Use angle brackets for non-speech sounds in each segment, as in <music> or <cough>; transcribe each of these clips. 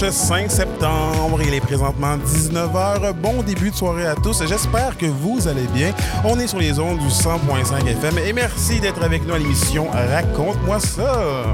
dimanche 5 septembre. Il est présentement 19h. Bon début de soirée à tous. J'espère que vous allez bien. On est sur les ondes du 100.5 FM et merci d'être avec nous à l'émission Raconte-moi ça.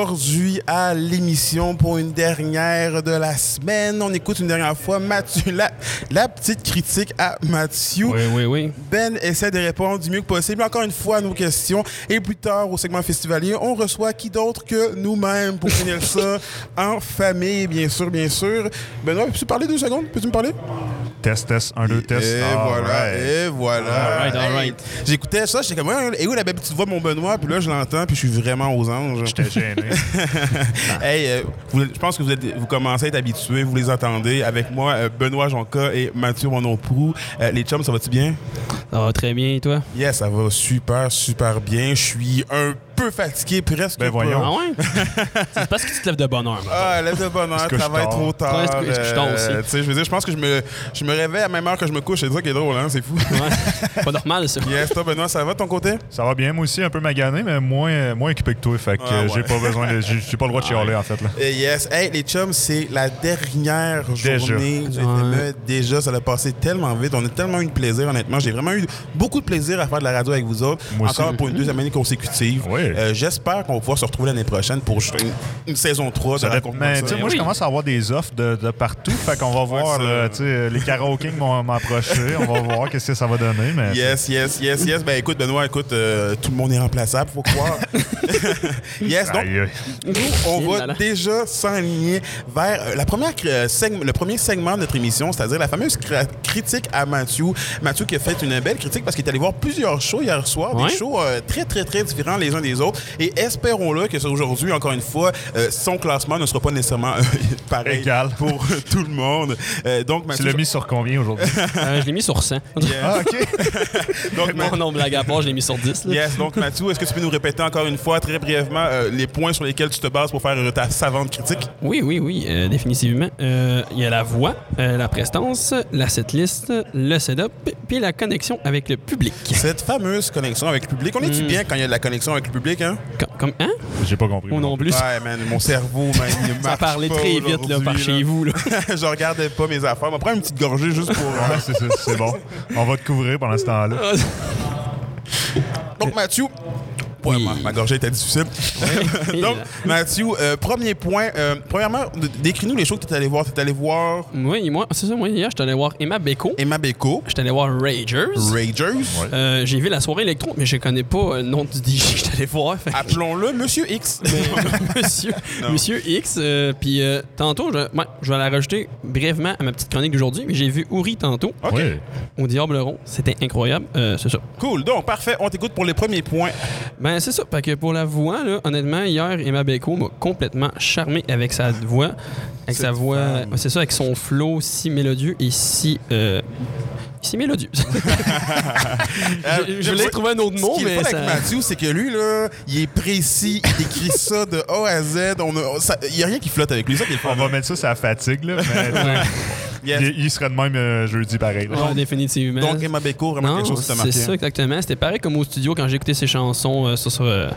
Aujourd'hui à l'émission pour une dernière de la semaine, on écoute une dernière fois Mathieu, la, la petite critique à Mathieu. Oui, oui, oui. Ben essaie de répondre du mieux que possible encore une fois à nos questions. Et plus tard, au segment festivalier, on reçoit qui d'autre que nous-mêmes pour finir ça <laughs> en famille, bien sûr, bien sûr. Benoît, peux-tu parler deux secondes? Peux-tu me parler? Test, test, un, deux, test. Et All voilà, right. et voilà. All right, all right. J'écoutais ça, j'étais comme, Ouais, et où la belle petite voix de mon Benoît? Puis là, je l'entends, puis je suis vraiment aux anges. J'étais gêné. <laughs> hey, euh, vous- je pense que vous, êtes, vous commencez à être habitués, vous les entendez. Avec moi, euh, Benoît Jonca et Mathieu Monoprou. Euh, les chums, ça va-tu bien? Ça va très bien, et toi? Yes, ça va super, super bien. Je suis un peu fatigué, presque. Ben voyons. Ah ouais? <laughs> c'est parce que tu te lèves de bonne heure. Ah, lève de bonne heure, Est-ce que je travaille trop tard. Ouais, est-ce que- je dors aussi? euh, tu sais, je veux dire, je pense que je me, je me réveille à la même heure que je me couche. C'est ça qui est drôle, hein? C'est fou. Ouais. Pas normal, ça. yes, toi, Benoît, ça va de ton côté? Ça va bien, moi aussi, un peu magané, mais moins, moins équipé que toi. Fait que Ah, euh, ouais. j'ai pas besoin de. J'ai pas le droit de chialer, en fait. Là. Eh, yes. Hey, les chums, c'est la dernière Déjà. journée du FME. Déjà, ça a passé tellement vite. On a tellement eu de plaisir, honnêtement. J'ai vraiment eu beaucoup de plaisir à faire de la radio avec vous autres. Moi aussi. Encore pour une deuxième année consécutive. Oui. Euh, J'espère qu'on va pouvoir se retrouver l'année prochaine pour une, une saison 3 de mais ça. tu sais, moi, Oui. je commence à avoir des offres de, de partout. Fait qu'on va voir, là, tu sais, les karaokés m'ont <laughs> m'ont approché. On va voir qu'est-ce que ça va donner. Mais Yes, yes, yes, yes. Ben écoute, Benoît, écoute, euh, tout le monde est remplaçable, faut croire. <laughs> <laughs> yes, donc nous, on va déjà s'enligner vers euh, la première euh, le premier segment de notre émission, c'est-à-dire la fameuse critique à Mathieu. Mathieu qui a fait une belle critique parce qu'il est allé voir plusieurs shows hier soir, Ouais. des shows euh, très, très, très différents les uns des autres. Et espérons-le que aujourd'hui, encore une fois, euh, son classement ne sera pas nécessairement euh, <laughs> pareil Égal. pour <laughs> tout le monde. Euh, donc, Tu Mathieu, l'as mis sur combien aujourd'hui? <laughs> Euh, je l'ai mis sur 100. Yes. ah, OK. donc, Mon nom blague à part, je l'ai mis sur 10. là. Yes, donc Mathieu, est-ce que tu peux nous répéter encore une fois, très brièvement, euh, les points sur lesquels tu te bases pour faire ta savante critique? Oui, oui, oui, euh, définitivement. Euh, Il y a la voix, euh, la prestance, la setlist, le setup, puis la connexion avec le public. Cette fameuse connexion avec le public, on est-tu Mm. bien quand il y a de la connexion avec le public, hein? Comme, comme hein? J'ai pas compris. Ou non plus. Ouais, man, mon cerveau, man, il <laughs> Ça parlait pas très vite là, par chez vous. Là. <laughs> je regardais pas mes affaires. On va prendre une petite gorgée juste pour... euh, Ouais, c'est- c'est c'est bon. On va te couvrir pendant ce temps-là. <laughs> Donc, Mathieu... Ouais, Oui. ma, ma gorgée était difficile. <laughs> Donc, Mathieu, euh, premier point. euh, premièrement, décris-nous les shows que tu es allé voir. Tu es allé voir Oui, moi, c'est ça, moi, hier, j'étais allé voir Emma Beko. Emma Beko, J'étais allé voir Ragers. Ragers. Euh, j'ai vu la soirée électro, mais je connais pas euh, le nom du DJ que j'étais allé voir. Fait Appelons-le Monsieur X. <laughs> <laughs> monsieur, monsieur X. euh, Puis euh, tantôt, je, ouais, je vais la rajouter brièvement à ma petite chronique d'aujourd'hui. mais J'ai vu Uri tantôt OK. Oui. au Diable Rond. C'était incroyable. Euh, c'est ça. Cool. Donc, parfait. On t'écoute pour les premiers points. Ben, c'est ça. Parce que pour la voix, là, honnêtement, hier, Emma Beko m'a complètement charmé avec sa voix. Avec sa voix. C'est ça, avec son flow si mélodieux et si. euh, si mélodieux. <laughs> je je voulais trouver un autre mot, Ce qui est le mais fun ça. avec Mathieu, c'est que lui, là, il est précis, il écrit ça de A à Z. On a- ça- Il n'y a rien qui flotte avec lui. Ça, qui est le fun. On va mettre ça la fatigue, là. Mais. Yes. il, il serait de même euh, jeudi pareil. Ouais, définitivement. Donc, Emma Beko, vraiment Non, quelque chose qui t'a c'est ça exactement. C'était pareil comme au studio quand j'ai écouté ses chansons euh, sur, sur, euh,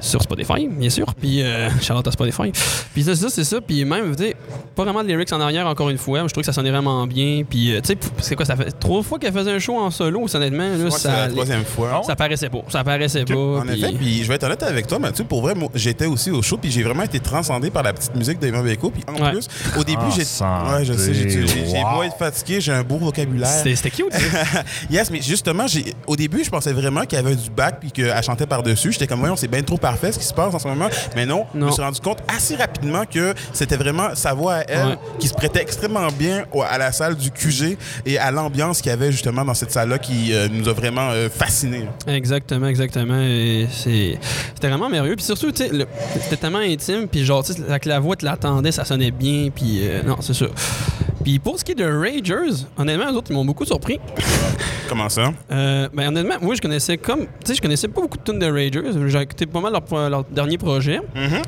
sur Spotify, bien sûr. Puis euh, <laughs> Charlotte à Spotify. Puis c'est ça, c'est ça. Puis même, tu sais, pas vraiment de lyrics en arrière encore une fois. mais Je trouve que ça sonnait vraiment bien. Puis euh, tu sais, c'est quoi ça fait trois fois qu'elle faisait un show en solo, honnêtement. Là, ça, la troisième fois. ça paraissait pas. Ça paraissait pas. En puis- effet, puis je vais être honnête avec toi, Mathieu. Pour vrai, moi, j'étais aussi au show, puis j'ai vraiment été transcendé par la petite musique d'Emma Beko. Puis en Ouais. plus, au début, j'ai. Transcendé, Ouais, je sais, j'ai j'ai- beau être fatigué, j'ai un beau vocabulaire. C'était cute. <laughs> yes, mais justement, au début, je pensais vraiment qu'il y avait du bac puis qu'elle chantait par-dessus. J'étais comme, voyons, c'est bien trop parfait ce qui se passe en ce moment. Mais non, je me suis rendu compte assez rapidement que c'était vraiment sa voix à elle Ouais. qui se prêtait extrêmement bien à la salle du QG et à l'ambiance qu'il y avait justement dans cette salle-là qui euh, nous a vraiment euh, fascinés. Exactement, exactement. C'était vraiment merveilleux. Puis surtout, tu sais, le- c'était tellement intime. Puis genre, avec la voix, tu l'attendais, ça sonnait bien. Puis euh, non, c'est ça. Puis pour ce qui est de Ragers, honnêtement, les autres, ils m'ont beaucoup surpris. <laughs> Comment ça? Euh, ben, honnêtement, moi, je connaissais comme. Tu sais, je connaissais pas beaucoup de tunes de Ragers. J'ai écouté pas mal leur, leur dernier projet. Mhm.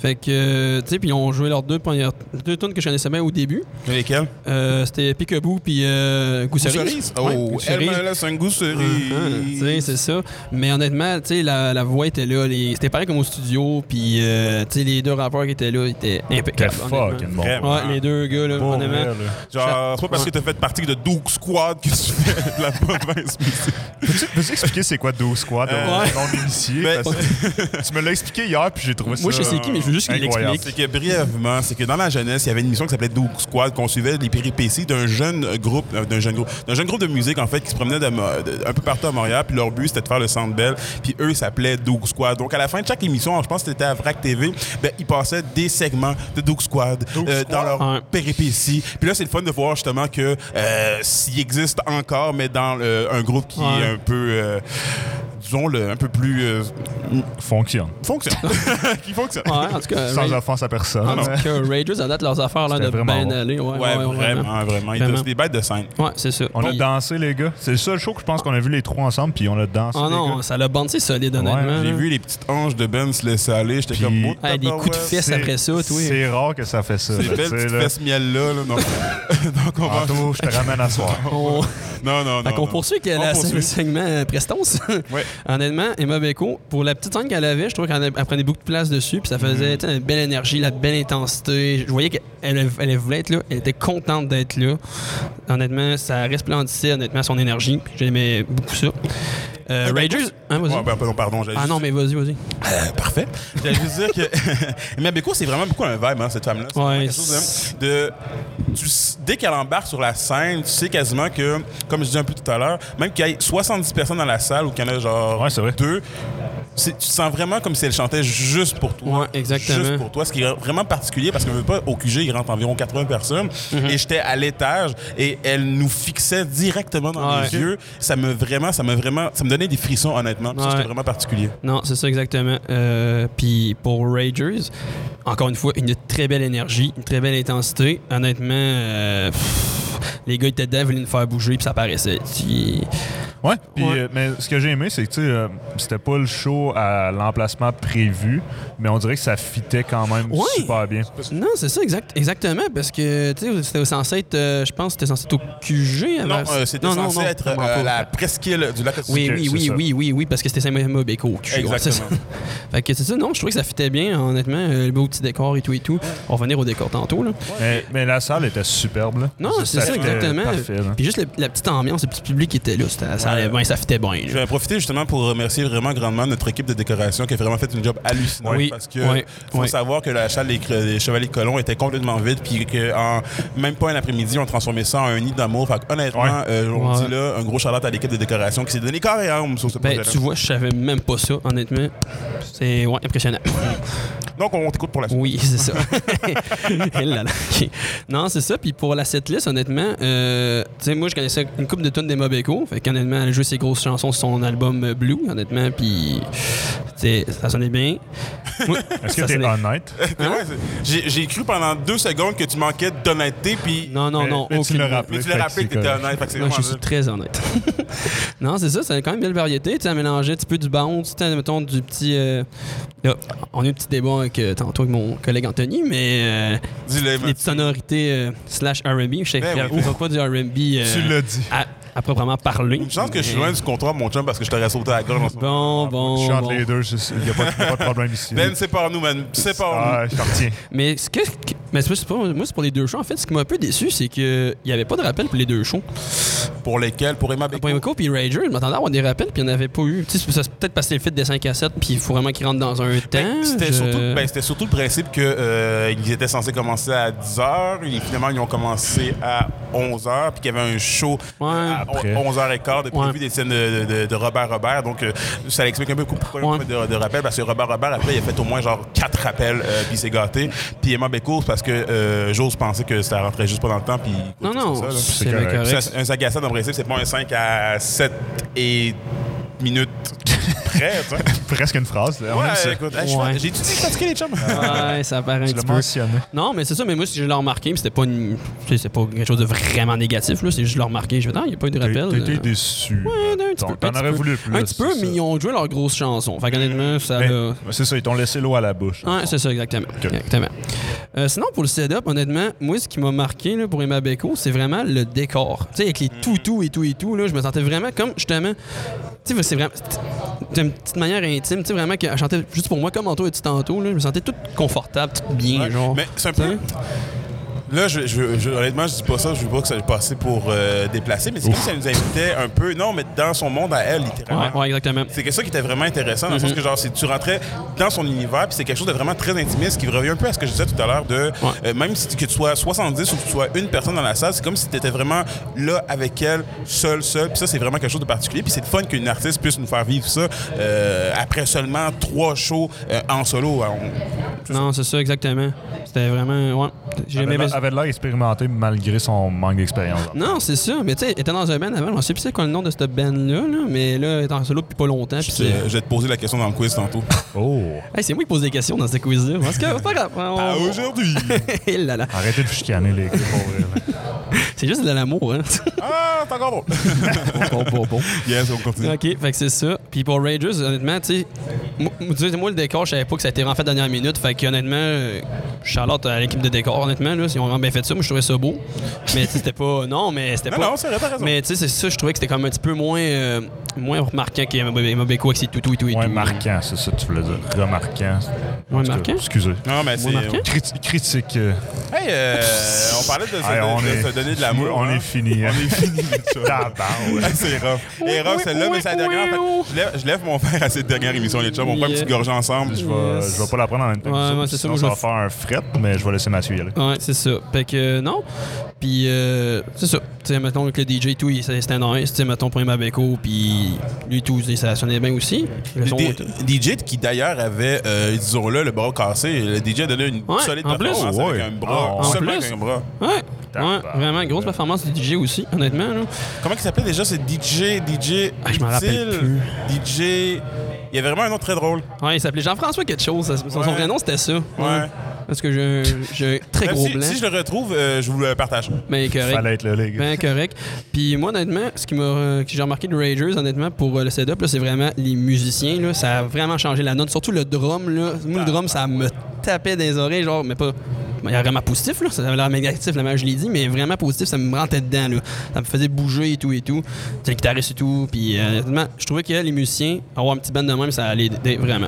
Fait que, euh, tu sais, puis ils ont joué leurs deux premières. Deux tunes que je connaissais bien au début. Lesquels? Euh, C'était Peekaboo puis euh, Goût Cerise. Oh, Ouais, elle me laisse un cerise. Uh-huh, tu sais, c'est ça. Mais honnêtement, tu sais, la, la voix était là. les- C'était pareil comme au studio. Puis, euh, tu sais, les deux rappeurs qui étaient là étaient impeccables. fucking bon. Vraiment. Ouais, les deux gars, là, Pour honnêtement. vrai, là. Genre, c'est pas parce que t'as fait partie de Duke Squad que tu fais de la musique. Peux-tu peux-tu expliquer c'est quoi 12 Squad Euh, ouais. non initié? Ben, Parce tu me l'as expliqué hier, puis j'ai trouvé ça. Moi, je sais qui, mais je veux juste qu'il l'explique. C'est que brièvement, c'est que dans la jeunesse, il y avait une émission qui s'appelait Duke Squad, qu'on suivait les péripéties d'un jeune groupe, euh, d'un jeune groupe, d'un jeune groupe de musique en fait qui se promenait de Mo- de- un peu partout à Montréal. Puis leur but c'était de faire le Centre Bell. Puis eux ils s'appelaient Duke Squad. Donc à la fin de chaque émission, je pense que c'était à Vrac TV, ben ils passaient des segments de Duke Squad, Duke euh, Squad? dans leur Ouais. péripéties. Puis là c'est le fun de voir justement que euh, s'il existe encore, mais dans euh, un groupe qui Ouais. est un peu euh, disons le un peu plus euh, Fonctionne. fonctionne <laughs> qui fonctionne Ouais, en tout cas, Sans offense à personne. en tout cas, Ragers, à date, leurs affaires là, de vraiment bien bon. aller. Ouais, Ouais, ouais, ouais, vraiment, vraiment. Ils Vraiment. des bêtes de scène. Ouais, c'est ça. On a dansé, les gars. C'est le seul show que je pense qu'on a vu les trois ensemble, puis on a dansé. Ah les non, gars. ça l'a bandé solide, honnêtement. J'ai vu les petites hanches de Ben se laisser aller. J'étais Puis- comme, oh, Hey, des coups de fesses après ça, toi. C'est rare que ça fait ça. Ces belles petites là. fesses miel-là. là, donc, on va... Je te ramène à soir. <laughs> On... Non, non, non. Qu'on non. poursuit que On la- poursuit. le segment euh, Prestance. <laughs> Honnêtement, Emma Beko, pour la petite scène qu'elle avait, je trouve qu'elle elle prenait beaucoup de place dessus, puis ça faisait tu sais, une belle énergie, la belle intensité. Je voyais qu'elle elle voulait être là, elle était contente d'être là. Honnêtement, ça resplendissait honnêtement son énergie, j'aimais beaucoup ça. Euh, ben, Ragers, hein, vas-y. Ouais, ben, pardon, pardon. j'allais ah juste- non, mais vas-y, vas-y. Euh, parfait. J'allais juste dire que. <laughs> Mais Beko, c'est vraiment beaucoup un vibe, hein, cette femme-là. C'est Ouais, vraiment quelque chose de. de- tu s- dès qu'elle embarque sur la scène, tu sais quasiment que, comme je disais un peu tout à l'heure, même qu'il y ait 70 personnes dans la salle ou qu'il y en a genre Ouais, c'est vrai. deux, tu te sens vraiment comme si elle chantait juste pour toi. Ouais, exactement. Juste pour toi, ce qui est vraiment particulier parce qu'on ne veut pas, au QG, il rentre environ 80 personnes. Mhm. Et j'étais à l'étage et elle nous fixait directement dans les yeux. Ça me vraiment, ça me vraiment, ça me donnait des frissons, honnêtement. Ouais. c'était vraiment particulier. Non, c'est ça exactement. Euh, Puis pour Ragers, encore une fois, une très belle énergie, une très belle intensité. Honnêtement, euh, pff, les gars étaient dedans, voulaient nous faire bouger, puis ça paraissait. Ouais, puis, Ouais. euh, mais ce que j'ai aimé, c'est que tu sais, euh, c'était pas le show à l'emplacement prévu, mais on dirait que ça fitait quand même Ouais. super bien. Non, c'est ça, exact, exactement, parce que tu sais, c'était censé être, euh, je pense, que c'était censé être au QG. Non, avant- euh, c'était non, non, censé non, être euh, la presqu'île du lac Oui, oui, oui, oui, oui, oui, parce que c'était Saint-Mohamed Beko au QG. ouais. Exactement. <laughs> fait que c'est ça, non, je trouvais que ça fitait bien, honnêtement, euh, le beau petit décor et tout et tout. On va revenir au décor tantôt, là. Mais, mais la salle était superbe. Là. Non, c'est ça, exactement. Parfait. Puis juste le- la petite ambiance, le petit public qui était là, c'était- ça, allait Ouais. bien, ça fitait bien. Je vais en profiter justement pour remercier vraiment grandement notre équipe de décoration qui a vraiment fait une job hallucinante Oui, parce que oui, faut oui. savoir que la salle des, Chevaliers de Colomb était complètement vide puis qu'en même pas un après-midi on transformait ça en un nid d'amour. Fait honnêtement, Ouais. euh, on Ouais. dit là un gros charlotte à l'équipe de décoration qui s'est donné corps et âme sur ce Ben, tu vois, je savais même pas ça, honnêtement. C'est ouais, impressionnant. <laughs> Donc on t'écoute pour la suite. Oui, <laughs> c'est ça. <laughs> Là là, ok. Non, c'est ça. Puis pour la setlist, honnêtement, euh, tu sais, moi, je connaissais une couple de tonnes d'Emma Beko. Fait qu'honnêtement, elle joué ses grosses chansons sur son album euh, Blue, honnêtement. Puis, tu sais, ça sonnait bien. <laughs> Est-ce que t'es sonnait- honnête? Ouais, c'est- J'ai j'ai cru pendant deux secondes que tu manquais d'honnêteté puis Non, non, non. mais tu l'as rappelé. mais tu l'as rappelé que t'étais honnête. Fait que c'est Moi, je suis très honnête. non, c'est ça, c'est quand même une belle variété. Tu sais, elle mélangeait un petit peu du bounce, tu sais, mettons du petit. euh, là, on a eu un petit débat euh, tantôt avec mon collègue Anthony, mais euh, les petites sonorités euh, slash RB, je sais Ben que pas du RB euh, Tu l'as dit. à, à proprement parler. Une chance que je suis loin du comptoir, mon chum, parce que je t'aurais sauté à la gorge ce moment. Bon, bon. Je suis entre bon. les deux, il n'y a, pas- y a pas de problème ici. Ben, sépare-nous, man. Sépare-nous. ah, je t'en retiens. Mais ce que. Mais c'est pas- moi, c'est pour les deux shows. En fait, ce qui m'a un peu déçu, c'est qu'il n'y avait pas de rappel pour les deux shows. Pour lesquels? Pour Emma Beko? Pour Emco puis Rager, je m'attendais à avoir des rappels, puis il n'y en avait pas eu. Tu sais, c'est peut-être parce que c'est le fait des 5 à 7, puis il faut vraiment qu'ils rentrent dans un temps. Ben, C'était je- surtout, ben, c'était surtout le principe qu'ils étaient censés commencer à 10h. Et finalement, ils ont commencé à 11h. Puis qu'il y avait un show Ouais. à Après. 11h15 de prévu Ouais. des scènes de, de- de Robert Robert. Donc, euh, ça explique un peu pourquoi Ouais. on fait de, de rappels. Parce que Robert Robert, après, il a fait au moins genre 4 rappels. euh, puis il s'est gâté. Puis Emma c'est parce que euh, j'ose penser que ça rentrait juste pas dans le temps. Puis Non, c'est non, c'est correct. correct. Un 5 à 7, en principe, c'est pas un 5 à 7 et minutes <laughs> près, tu sais. presque une phrase. là. On aime ça. Ouais, écoute, hey, je Ouais. fais- j'ai-tu dit fatigué les chums? Ouais, ça paraît un Tu petit peu. mentionné. Non, mais c'est ça, mais moi, si je l'ai remarqué, mais c'était pas une. C'est pas quelque chose de vraiment négatif, là. C'est juste je l'ai remarqué. Je vais il n'y a pas eu de rappel. t'as été euh. déçu. Ouais, un petit T'en- peu, T'en un petit aurais peu. voulu plus. Un petit peu, mais ça. ils ont joué leur grosse chanson. Fait qu'honnêtement, ça Mais- l'a. C'est ça, ils t'ont laissé l'eau à la bouche. Ouais, c'est ça, exactement. exactement. Euh, sinon, pour le setup, honnêtement, moi, ce qui m'a marqué là, pour Emma Beko, c'est vraiment le décor. Tu sais, avec les toutous et tout et tout, là, je me sentais vraiment comme, justement, tu sais, c'est vraiment, c'est une petite manière intime, tu sais, vraiment qu'elle chantait juste pour moi, comme Anto et dit tantôt, là, je me sentais toute confortable, toute bien, Ouais. genre. Mais c'est un peu. Là, je, je- je- honnêtement, je dis pas ça, je veux pas que ça passe pour euh, déplacer, mais c'est comme si elle nous invitait un peu, non, mais dans son monde à elle, littéralement. Ouais, ouais, exactement. C'est quelque chose qui était vraiment intéressant, dans le Mhm. sens que genre, c'est- tu rentrais dans son univers, puis c'est quelque chose de vraiment très intimiste, qui revient un peu à ce que je disais tout à l'heure de, euh, même si tu- que tu sois 70 ou que tu sois une personne dans la salle, c'est comme si tu étais vraiment là avec elle, seul, seul, puis ça, c'est vraiment quelque chose de particulier, puis c'est fun qu'une artiste puisse nous faire vivre ça euh, après seulement trois shows euh, en solo. On- Non, c'est ça, exactement. C'était vraiment, ouais. Jamais avait, l'air expérimenté malgré son manque d'expérience. Non, c'est ça. Mais tu sais, était dans un band avant. Je sais plus c'est quoi le nom de cette band-là, là, mais là, elle est en solo depuis pas longtemps. puis Je je vais te poser la question dans le quiz tantôt. <laughs> Oh! Hey, c'est moi qui pose des questions dans ce quiz-là. Parce que c'est pas grave. On- aujourd'hui! <laughs> Là là. Arrêtez de vous chicaner, les gars, pour vrai, là. <laughs> C'est juste de l'amour, hein. ah, c'est encore bon! <laughs> bon, bon, bon. yes, on continue. OK, fait que c'est ça. Puis pour Ragers, honnêtement, tu sais, moi, le décor, je savais pas que ça a été refait dernière minute. Fait que honnêtement, euh, Charlotte à l'équipe de décor, honnêtement, là, ils ont vraiment bien fait ça. Moi, je trouvais ça beau. Mais tu sais, c'était pas. Non, mais c'était Non, pas. non, c'est vrai, t'as raison. Mais tu sais, c'est ça, je trouvais que c'était comme un petit peu moins, euh, moins remarquant qu'Emma Beko avec ses toutous et tout et Moins tout. marquant, c'est ça que tu voulais dire. Remarquant. Moins tout marquant? Excusez. Non, mais c'est. Marquant? Critique. euh, Hey, euh, on parlait de, de- donner l'amour. On hein. est fini. On est fini. Hey, <laughs> c'est rough. Et rough, celle-là, mais c'est la dernière. Je, lève, mon père à cette dernière émission, les chums. On prend une petite gorgée ensemble. Je vais, je vais pas la prendre en même temps. Ouais, c'est ça, je va vais- faire un fret, mais je vais laisser Mathieu y aller. Ouais, c'est ça. Fait que euh, non. Puis euh, c'est ça. Tu sais, mettons que le DJ et tout, il- c'était nice. Tu sais, mettons pour Emma Beko, puis lui tout, ça sonnait bien aussi. DJ qui d'ailleurs avait, euh, disons-le, le bras cassé. Le DJ a donné une solide performance Oh, avec un bras. Ah, en seulement plus. avec un bras. Ouais. Ouais, vraiment, grosse performance du DJ aussi, honnêtement. Là. Comment il s'appelait déjà? C'est DJ, DJ. Ah, je m'en rappelle plus. DJ. Il y avait vraiment un nom très drôle. Ouais, il s'appelait Jean-François quelque chose. Son, vrai nom, c'était ça. Ouais. Parce que j'ai un très Même gros si, blanc. si je le retrouve, euh, je vous le partage. Ben correct. Fallait être là, les gars. Ben correct. Puis moi, honnêtement, ce qui m'a, euh, que j'ai remarqué de Ragers, honnêtement, pour euh, le setup, là, c'est vraiment les musiciens. Là, ça a vraiment changé la note. Surtout le drum. Là. Moi, le drum, ça me tapait des oreilles, genre, mais pas. Il y a vraiment positif, là. Ça avait l'air négatif, la manière je l'ai dit, mais vraiment positif, ça me rentrait dedans, là. Ça me faisait bouger et tout et tout. C'est le guitariste et tout. Puis, euh, honnêtement, je trouvais que les musiciens, avoir un petit band de même, ça allait aider vraiment.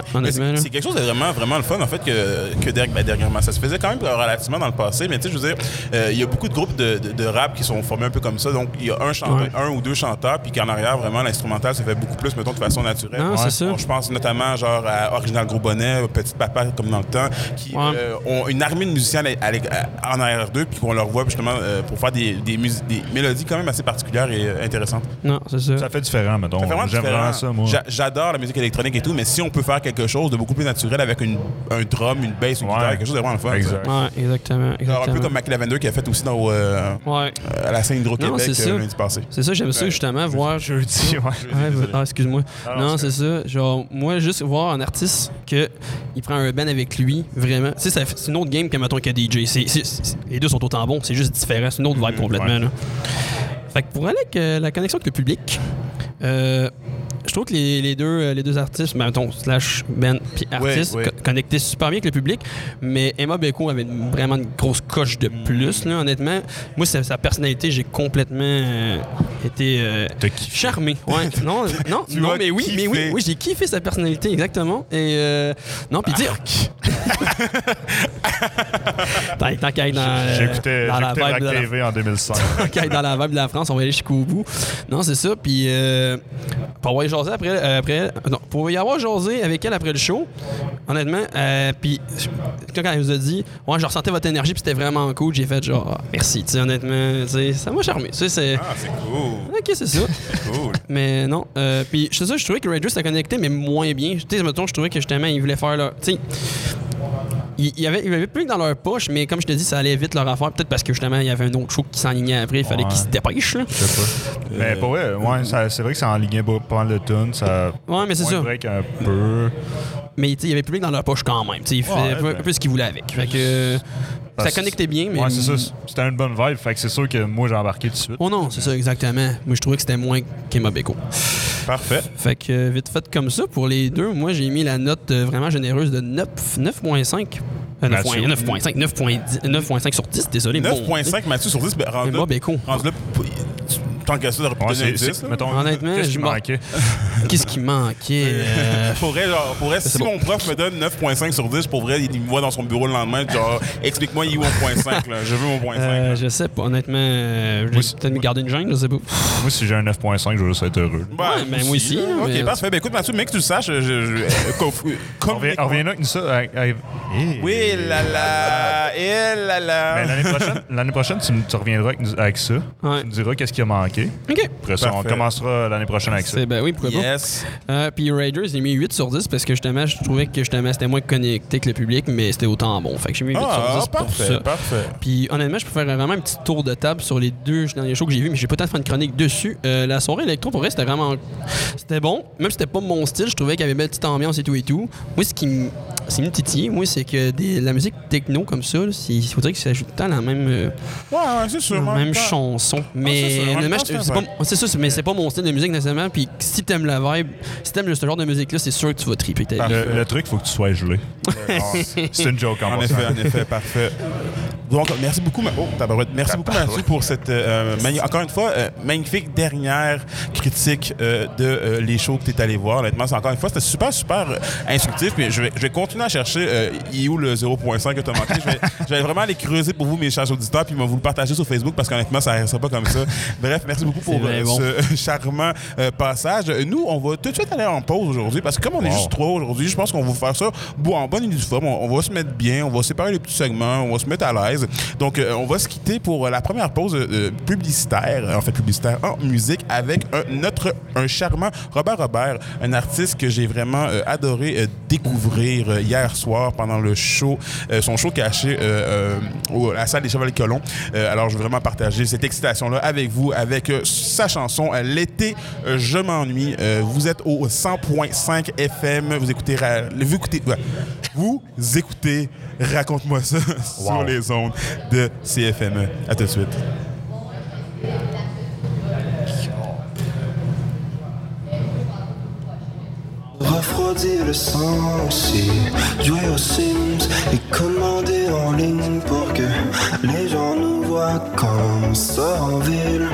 C'est quelque chose de vraiment, vraiment le fun, en fait, que, que ben, dernièrement. Ça se faisait quand même relativement dans le passé, mais tu sais, je veux dire, euh, il y a beaucoup de groupes de, de- de rap qui sont formés un peu comme ça. Donc, il y a un chanteur, Ouais. un ou deux chanteurs, puis qu'en arrière, vraiment, l'instrumental se fait beaucoup plus, mettons, de façon naturelle. Non, ça. Je pense notamment, genre, à Original Gros Bonnet, Petit Papa, comme dans le temps, qui Ouais. euh, ont une armée de musiciens à- à- en arrière d'eux, puis qu'on leur voit justement euh, pour faire des, des, mus- des mélodies quand même assez particulières et euh, intéressantes. Non, c'est ça. Ça fait différent, mettons. J'aime différent. vraiment ça, moi. J'a- J'adore la musique électronique et tout, mais si on peut faire quelque chose de beaucoup plus naturel avec une, un drum, une bass, une Ouais. guitare, quelque chose de vraiment le fun. Exact. Ouais, exactement. Alors, exactement. un peu comme Mac Lavender qui a fait aussi dans, euh, Ouais. à la scène Hydro-Québec c'est ça. euh, lundi passé. C'est ça, j'aime ça justement, voir. Jeudi, ouais. Ah, excuse-moi. Non, c'est c'est ça. Genre, moi, juste voir un artiste que il prend un band avec lui, vraiment. Tu sais, c'est une autre game que, mettons, que DJ. Les deux sont autant bons, c'est juste différent. C'est une autre vibe complètement, ouais. là. Fait que pour aller avec euh, la connexion avec le public, euh, trouve que les, les deux, euh, les deux artistes, ben, mettons, slash Ben puis artistes, ouais. co- connectaient super bien avec le public, mais Emma Beko avait vraiment une grosse coche de plus, là, honnêtement. Moi, sa, sa personnalité, j'ai complètement euh, été euh, charmé. Ouais, <laughs> non, non, non mais oui, mais oui, oui, j'ai kiffé sa personnalité, exactement. Et euh, non, puis dire. <laughs> tant tant qu'à dans, euh, J'écoutais dans la vibe de la TV en 2005. OK, <laughs> dans la vibe de la France, on va aller jusqu'au bout. Non, c'est ça. Puis, pour avoir jasé après, euh, après non, pour y avoir jasé avec elle après le show, honnêtement, euh, puis quand elle nous a dit, ouais, je ressentais votre énergie, puis c'était vraiment cool, j'ai fait genre, Ah, merci, tu sais, honnêtement, tu sais, ça m'a charmé. Tu sais, c'est. Ah, c'est cool. Ok, c'est ça. <laughs> cool. Mais non. Euh, puis, je sais ça, je trouvais que Rangers s'était connecté, mais moins bien. Tu sais, mettons, je trouvais que justement, ils voulaient faire leur. Tu sais. Il y avait, il y avait plus que dans leur poche, mais comme je te dis, ça allait vite leur affaire. Peut-être parce que justement, il y avait un autre show qui s'enlignait après. Il fallait Ouais. qu'ils se dépêchent. Là. Je sais pas. Mais pour vrai, ouais, c'est vrai que ça enlignait pas pas mal de tunes. Ça Ouais, mais c'est ça. break un peu. Mais il y avait plus que dans leur poche quand même. Ils faisaient Ouais, un peu, ben. un peu ce qu'ils voulaient avec. Fait que ça connectait bien, mais. Ouais, c'est ça. C'était une bonne vibe. Fait que c'est sûr que moi, j'ai embarqué tout de suite. Oh non, c'est ça, exactement. Moi, je trouvais que c'était moins qu'Emma Beko. Parfait. Fait que euh, vite fait comme ça, pour les deux, moi, j'ai mis la note euh, vraiment généreuse de 9 9.5. Euh, 9.5 Mathieu. 9.5 9.10 9.5 sur 10, désolé. bon. 9.5 Mathieu sur 10. Ben, rendu rendu là, p- tant que ça, t'aurais pu Ouais, donner un c'est, 10. c'est- là. mettons, Honnêtement, qu'est-ce je qui m'en- manquait? <laughs> Qu'est-ce qui manquait? euh, Pour vrai, genre, pour vrai, si bon. mon prof me donne 9.5 sur 10, pour vrai, il me voit dans son bureau le lendemain, genre, explique-moi, il est où mon point 5, là? Je veux mon point 5. euh, là. je sais pas, honnêtement. euh, J'ai Moi, c'est- peut-être me garder une gêne, je sais pas. Moi, si j'ai un 9.5, je vais juste être heureux. Ben, Ouais, ben, moi aussi, là. là, Ok, mais- parfait. Ben écoute, Mathieu, mec, que tu le saches, je. je, je- euh, <laughs> conf- On comme- revient, on revient là avec ça. avec- avec- Eh. Oui, là là, et là là. Ben, l'année prochaine, l'année prochaine tu, me- tu reviendras avec, nous- avec ça. Ouais. Tu me diras qu'est-ce qui a manqué. OK. Après ça, on Parfait. commencera l'année prochaine avec ça. C'est, ben oui, pourquoi pas. Yes. Euh, puis Raiders, j'ai mis 8 sur 10 parce que justement, je trouvais que justement, c'était moins connecté que le public, mais c'était autant bon. Fait que j'ai mis 8 sur 10 Ah, pour parfait, ça. parfait. Puis honnêtement, je peux faire vraiment un petit tour de table sur les deux derniers shows que j'ai vus, mais j'ai pas le temps de faire une chronique dessus. Euh, la soirée électro, pour vrai, c'était vraiment. C'était bon. Même si c'était pas mon style, je trouvais qu'il y avait une belle petite ambiance et tout et tout. Moi, ce qui me. C'est me titiller, moi, c'est que des, la musique techno comme ça, là, c'est- il faudrait que ça ajoute tout le temps la même, euh, Ouais, ouais, c'est sûr. la même temps. chanson. en Mais même c'est ça, mais c'est pas mon style de musique nécessairement. Puis si t'aimes la vibe, si t'aimes ce genre de musique-là, c'est sûr que tu vas triper. Le, le truc, il faut que tu sois gelé. c'est une joke en En effet, en effet, parfait. Donc, merci beaucoup, Ma- oh, merci beaucoup Mathieu pour cette, euh, mani- encore une fois, euh, magnifique dernière critique euh, de euh, les shows que tu es allé voir. Honnêtement, c'est encore une fois, c'était super, super instructif. Puis je vais, je vais continuer à chercher euh, il est où le 0.5 que tu as manqué. Je vais, je vais vraiment aller creuser pour vous, mes chers auditeurs, puis vous le partager sur Facebook parce qu'honnêtement, ça ne pas comme ça. Bref, merci beaucoup pour euh, bon. ce <laughs> charmant euh, passage. Nous, on va tout de suite aller en pause aujourd'hui parce que comme on est juste trois aujourd'hui, je pense qu'on va faire ça bon, en bonne uniforme. On, on va se mettre bien, on va séparer les petits segments, on va se mettre à l'aise. Donc, euh, on va se quitter pour la première pause publicitaire, en fait publicitaire en musique, avec un, notre un charmant Robert Robert, un artiste que j'ai vraiment adoré découvrir hier soir pendant le show, euh, son show caché euh, euh, au- à la salle des Chevaliers Colons. Alors, je veux vraiment partager cette excitation-là avec vous, avec sa chanson L'été, je m'ennuie. Vous êtes au 100.5 FM, vous écoutez, vous écoutez, vous écoutez, raconte-moi ça <laughs> sur les ondes de CFME. À tout de suite. Refroidir le sang aussi, jouer aux Sims et commander en ligne pour que les gens nous voient quand on en ville.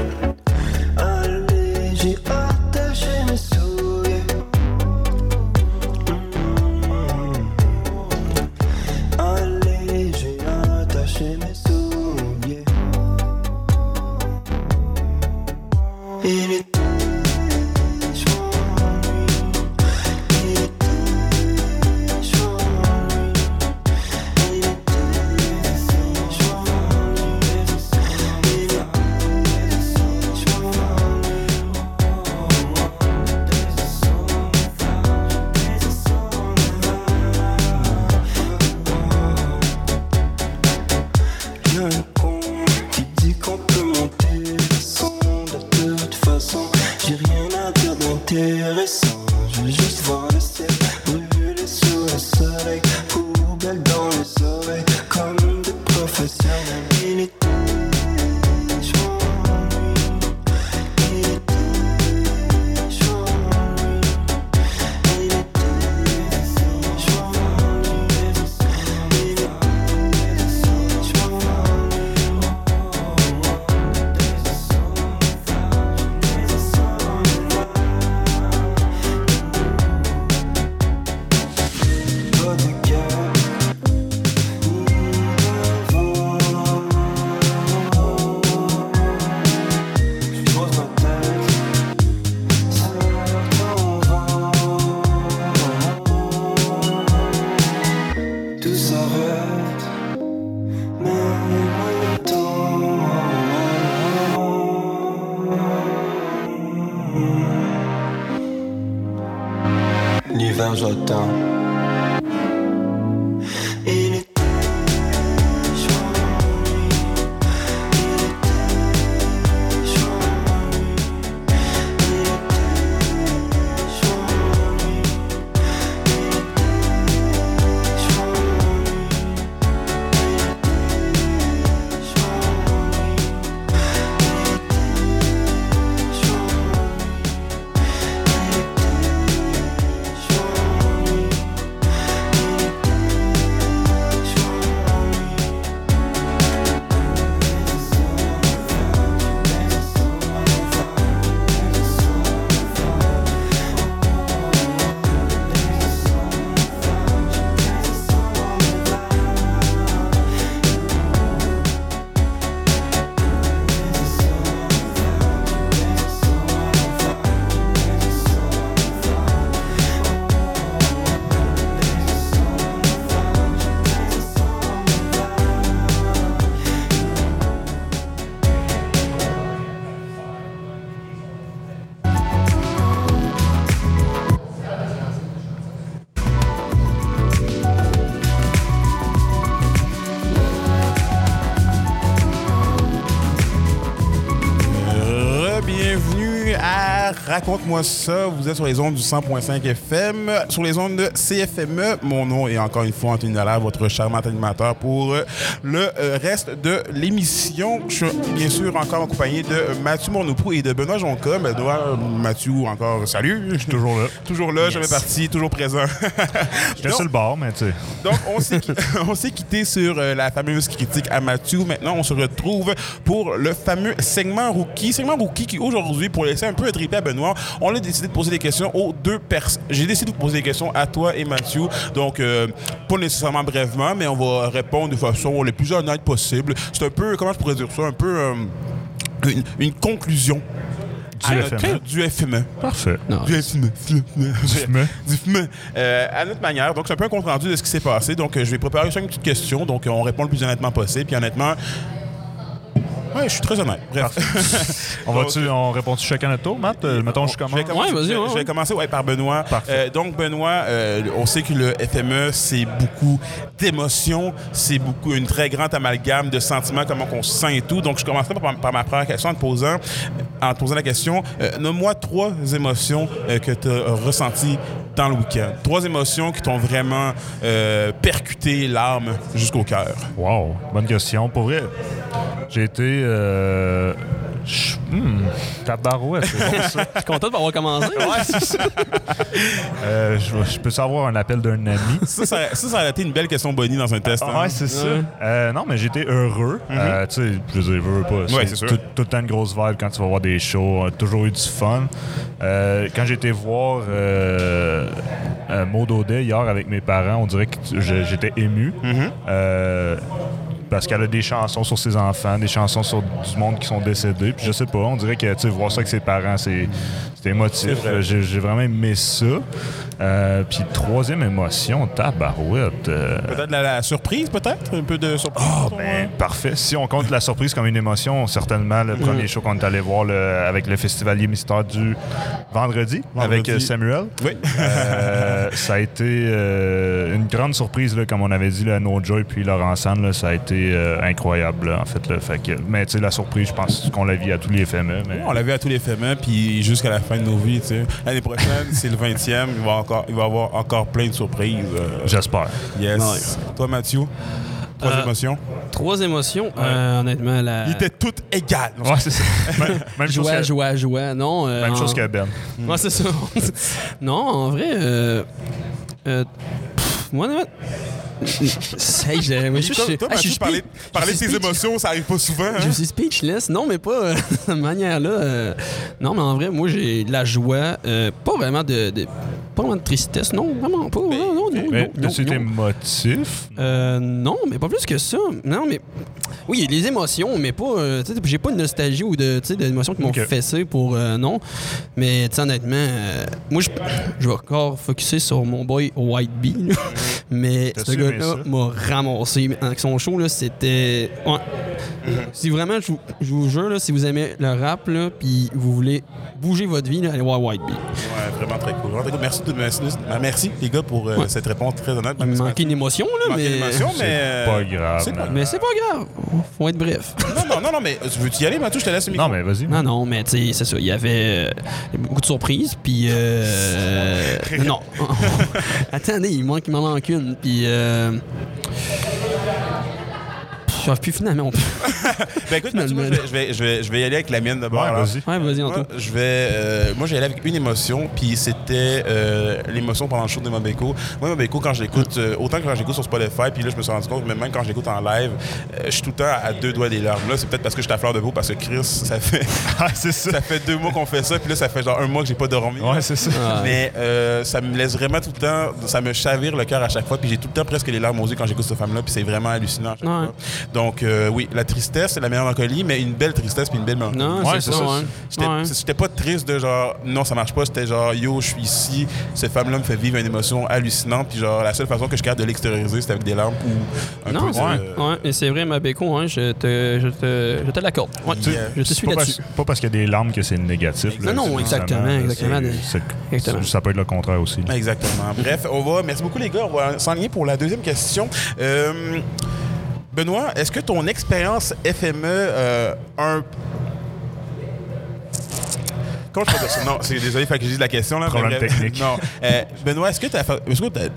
Raconte-moi ça. Vous êtes sur les ondes du 100.5 FM, sur les ondes de CFME. Mon nom est encore une fois Anthony votre charmant animateur pour euh, le euh, reste de l'émission. Je suis bien sûr encore accompagné de Mathieu Mornoupou et de Benoît Jonca. Benoît, Mathieu, encore salut. Je suis Toujours là. Toujours là, jamais parti, toujours présent. J'étais sur le bord, mais tu sais. Donc, <laughs> on s'est, quitté sur euh, la fameuse critique à Mathieu. Maintenant, on se retrouve pour le fameux segment rookie. Segment rookie qui, aujourd'hui, pour laisser un peu triper à Benoît, on a décidé de poser des questions aux deux personnes. J'ai décidé de poser des questions à toi et Mathieu. Donc, euh, pas nécessairement brièvement, mais on va répondre de façon la plus honnête possible. C'est un peu, comment je pourrais dire ça, un peu euh, une conclusion Du à FME. du FME. Parfait. Non. Du FME. FME. Du FME. Euh, à notre manière. Donc, c'est un peu un compte rendu de ce qui s'est passé. Donc, euh, je vais préparer cinq petites questions. Donc, euh, on répond le plus honnêtement possible. Puis, honnêtement, ouais, je suis très honnête. Bref. <laughs> On, va on répond-tu chacun à notre tour, Matt? Euh, mettons, je Je commence. vais commencer, Ouais, vas-y, je vais- ouais, je vais ouais. commencer ouais, par Benoît. Euh, donc, Benoît, euh, on sait que le FME, c'est beaucoup d'émotions, c'est beaucoup une très grande amalgame de sentiments, comment on se sent et tout. Donc, je commencerai par, par ma première question en te posant, en te posant la question euh, nomme-moi trois émotions euh, que tu as ressenties dans le week-end. Trois émotions qui t'ont vraiment euh, percuté l'âme jusqu'au cœur. Wow, bonne question. Pour vrai, j'ai été. Euh, hmm, tabarouette, c'est bon ça. Je suis content de avoir commencé. Ouais, c'est ça. Euh, je, je peux savoir un appel d'un ami. Ça, ça, ça, ça aurait été une belle question Bonnie dans un test. hein? Ouais, c'est ça. Euh, non, mais j'étais heureux. Euh, tu sais, je veux dire, veux, pas. Ouais, c'est sûr. Tout, tout le temps une grosse vibe quand tu vas voir des shows. toujours eu du fun. Euh, quand j'ai été voir euh, euh, Maud Audet hier avec mes parents, on dirait que je- j'étais ému. Euh, parce qu'elle a des chansons sur ses enfants, des chansons sur du monde qui sont décédés. Puis je sais pas, on dirait que tu sais, voir ça avec ses parents, c'est émotif. Vrai. J'ai vraiment aimé ça. Euh, puis troisième émotion, tabarouette. euh, Peut-être la, la surprise, peut-être? Un peu de surprise? ah, ben, moi? parfait. Si on compte la surprise comme une émotion, certainement le premier show qu'on est allé voir le- avec le Festivalier Mystère du vendredi, Vendredi. avec euh, Samuel. Oui. Euh, <laughs> ça a été une grande surprise, là, comme on avait dit, là, No Joy puis Laurent Sand, là, ça a été euh, incroyable, là, en fait. Là, Fait que- mais tu sais, la surprise, je pense qu'on l'a vu à tous les FME. Mais... On l'a vu à tous les FME, puis jusqu'à la fin de nos vies. tu sais. L'année prochaine, <laughs> c'est le 20e. Il va, encore, il va y avoir encore plein de surprises. euh, J'espère. yes. Nice. Toi, Mathieu, trois Euh, émotions? Trois émotions. Euh, honnêtement, la. Ils étaient toutes égales. Ouais, c'est ça. <laughs> Même, même chose, Joie, que, joie, joie. Non. euh, même en- chose que Ben. <laughs> Ouais, c'est ça. non, en vrai, euh, euh, pff, moi, honnêtement, <laughs> Hey, je- moi, je- Toi, je- toi, ah, je Mathieu, suis parler, parler de tes émotions, ça arrive pas souvent. hein? Je suis speechless. Non, mais pas euh, <laughs> de cette manière-là. euh. non, mais en vrai, moi, j'ai de la joie. euh, pas vraiment de, de- Pas vraiment de tristesse. Non, vraiment pas. Ben, non, non, non, Mais non, été émotif? Euh, non, mais pas plus que ça. Non, mais. Oui, des émotions, mais pas. euh, j'ai pas de nostalgie ou de, d'émotions qui m'ont fessé pour. euh, non. Mais, honnêtement, euh, moi, je, je vais encore focuser sur mon boy White Bee. là. <laughs> Mais ce gars-là m'a ramassé. Avec son show, là, c'était. Ouais. Si vraiment, je vous, je vous jure, là, si vous aimez le rap, puis vous voulez bouger votre vie, là, allez voir White Bee. Ouais. Vraiment très cool. Merci, de- merci, merci, les gars, pour euh, Ouais. cette réponse très honnête. Il manquait une émotion, là, mais. euh, pas grave, c'est pas man. Mais c'est pas grave. Faut être bref. Non, non, non, non, mais veux-tu y aller, Mathieu? Je te laisse le micro. Non, mais vas-y. Non, non, mais tu sais, c'est ça. Il y avait euh, beaucoup de surprises, puis. Euh, <laughs> non. <laughs> Attendez, il, manque, il m'en manque une, puis. Puis finalement, on <laughs> peut. Ben écoute, Mathieu, moi, je, vais, je, vais, je, vais, je vais y aller avec la mienne d'abord. Ouais, vas-y. Ouais, vas-y, Moi, je vais, euh, moi, j'ai allé avec une émotion, puis c'était euh, l'émotion pendant le show de Mobeko. Moi, Mobeko, quand je l'écoute, euh, autant que quand j'écoute sur Spotify, puis là, je me suis rendu compte, mais même quand j'écoute en live, euh, je suis tout le temps à deux doigts des larmes. Là, c'est peut-être parce que je suis à fleur de peau, parce que Chris, ça fait, <laughs> Ah, c'est ça. ça fait deux mois qu'on fait ça, puis là, ça fait genre un mois que j'ai pas dormi. Ouais, c'est ça. Ah. Mais euh, ça me laisse vraiment tout le temps, ça me chavire le cœur à chaque fois, puis j'ai tout le temps presque les larmes aux yeux quand j'écoute cette femme-là, puis c'est vraiment hallucinant à chaque Ouais. fois. Donc, euh, oui, la tristesse, c'est la mélancolie, mais une belle tristesse, puis une belle mélancolie. Non, Ouais, c'est ça, ça. ouais. J'étais Ouais. pas triste de genre non ça marche pas c'était genre yo je suis ici cette femme là me fait vivre une émotion hallucinante puis genre la seule façon que je capable de l'extérioriser c'est avec des larmes ou un Non, peu ouais, mais c'est vrai, Mabeko, hein, je te, je te, je te l'accorde. Ouais, Tu- je te suis là-dessus. pas parce qu'il y a des larmes que c'est négatif. là. Non, non, exactement, exactement. Exactement. Ça peut être le contraire aussi. exactement bref on va merci beaucoup les gars on va s'enligner pour la deuxième question Euh, Benoît est-ce que ton expérience FME euh, un Comment je peux dire ça? Non, c'est désolé, fait que j'ai dit la question. Là, Problème mais technique. Non. Euh, Benoît, est-ce que,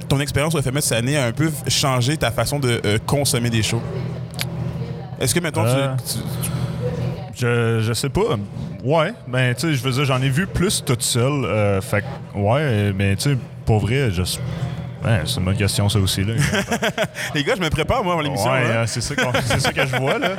ton expérience au FMS cette année a un peu changé ta façon de euh, consommer des shows? Est-ce que, mettons, tu- Euh, tu, Je, je sais pas. Ouais, ben, tu sais, je veux dire, j'en ai vu plus toute seule. euh, fait que, ouais, mais tu sais, pour vrai, je. Ben, c'est une bonne question, ça aussi, là. <laughs> Les gars, je me prépare, moi, à l'émission. Ouais, là. euh, c'est ça, qu'on- c'est ça que je vois, là.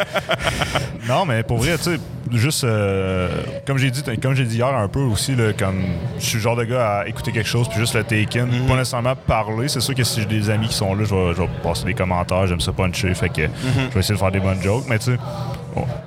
<laughs> Non, mais pour vrai, tu sais, juste, euh, comme j'ai dit, comme j'ai dit hier un peu aussi, là, comme je suis le genre de gars à écouter quelque chose puis juste le take in, Mhm. pas nécessairement parler. C'est sûr que si j'ai des amis qui sont là, je vais, je vais passer des commentaires, j'aime ça puncher, fait que Mhm. je vais essayer de faire des bonnes jokes, mais tu sais,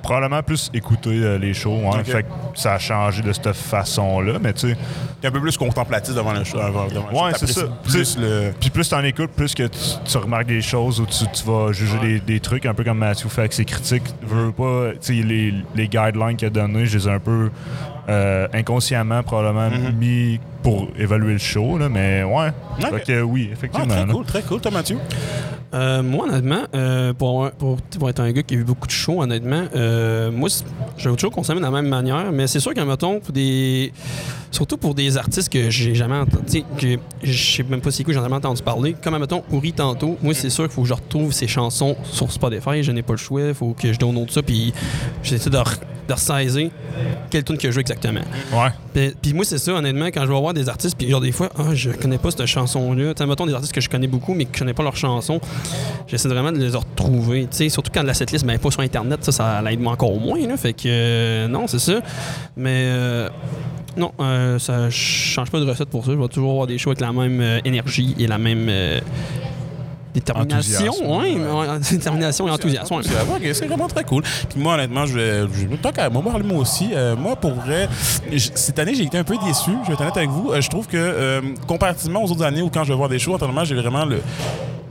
probablement plus écouter euh, les shows, Ok. fait que ça a changé de cette façon-là, mais tu sais, T'es un peu plus contemplatif devant le show. Devant, devant le show. Ouais, c'est ça. Plus le... Puis plus t'en écoutes, plus que tu, tu remarques des choses ou tu, tu vas juger des, des trucs, un peu comme Matthew fait avec ses critiques. Veux pas, tu sais, les, les guidelines qu'il a donnés, je les ai un peu euh, inconsciemment probablement Mhm. mis pour évaluer le show, là, mais ouais. Ok. Fait que oui, Ah, effectivement. très là. cool, très cool. Toi, Mathieu? Euh, moi, honnêtement, euh, pour, un- pour, être un gars qui a vu beaucoup de shows, honnêtement, euh, moi, vais toujours consommer de la même manière, mais c'est sûr qu'un mettons, pour des. Surtout pour des artistes que j'ai jamais entendu. que Je sais même pas c'est quoi, j'en ai jamais entendu parler. Comme, mettons, Uri tantôt, moi, c'est sûr qu'il faut que je retrouve ses chansons sur Spotify. Je n'ai pas le choix. Il faut que je download ça, puis j'essaie de, de ressaisir quelle tune que je joue exactement. Ouais. Puis, moi, c'est ça, honnêtement, quand je vais voir des artistes, puis genre des fois, ah, je connais pas cette chanson-là. Tu mettons des artistes que je connais beaucoup, mais que je connais pas leur chanson, j'essaie vraiment de les retrouver. Tu sais, surtout quand la setlist n'est pas sur Internet, ça, ça l'aide encore moins. Là, fait que, euh, non, c'est ça. Mais, euh, non, euh, ça change pas de recette pour ça. Je vais toujours avoir des shows avec la même euh, énergie et la même. euh, Détermination, oui, ouais. <laughs> détermination et enthousiasme. ouais. C'est vraiment- très cool. Puis moi, honnêtement, je je- Tant qu'à moi moi aussi, euh, moi, pour vrai, j- cette année, j'ai été un peu déçu. Je vais être honnête avec vous. Euh, je trouve que, euh, comparativement aux autres années où quand je vais voir des shows, entièrement, j'ai vraiment le.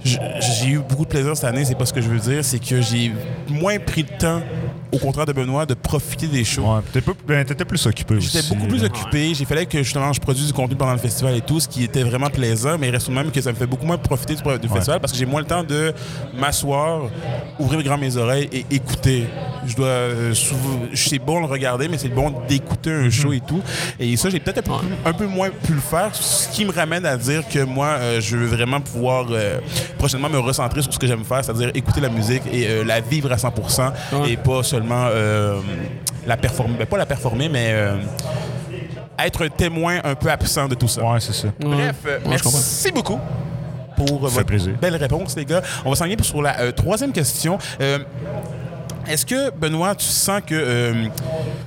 J'ai eu beaucoup de plaisir cette année, c'est pas ce que je veux dire, c'est que j'ai moins pris de temps, au contraire de Benoît, de profiter des shows. Ouais. Pas- ben, T'étais plus occupé aussi. J'étais beaucoup plus là. occupé. J'ai fallu que justement je produise du contenu pendant le festival et tout, ce qui était vraiment plaisant, mais il reste même que ça me fait beaucoup moins profiter du, du festival parce que j'ai moins le temps de m'asseoir, ouvrir grand mes oreilles et écouter. Je dois euh, c'est bon de le regarder, mais c'est bon d'écouter un show et tout. Et ça, j'ai peut-être un, peu- un peu moins pu le faire, ce qui me ramène à dire que moi, euh, je veux vraiment pouvoir euh, prochainement me recentrer sur ce que j'aime faire, c'est-à-dire écouter la musique et euh, la vivre à 100% Ouais. et pas seulement euh, la performer, ben, pas la performer, mais euh, être un témoin un peu absent de tout ça. Ouais, c'est ça. Bref, euh, Ouais, merci beaucoup pour votre plaisir. belle réponse, les gars. On va s'enligner sur la euh, troisième question. Euh, Est-ce que, Benoît, tu sens que euh,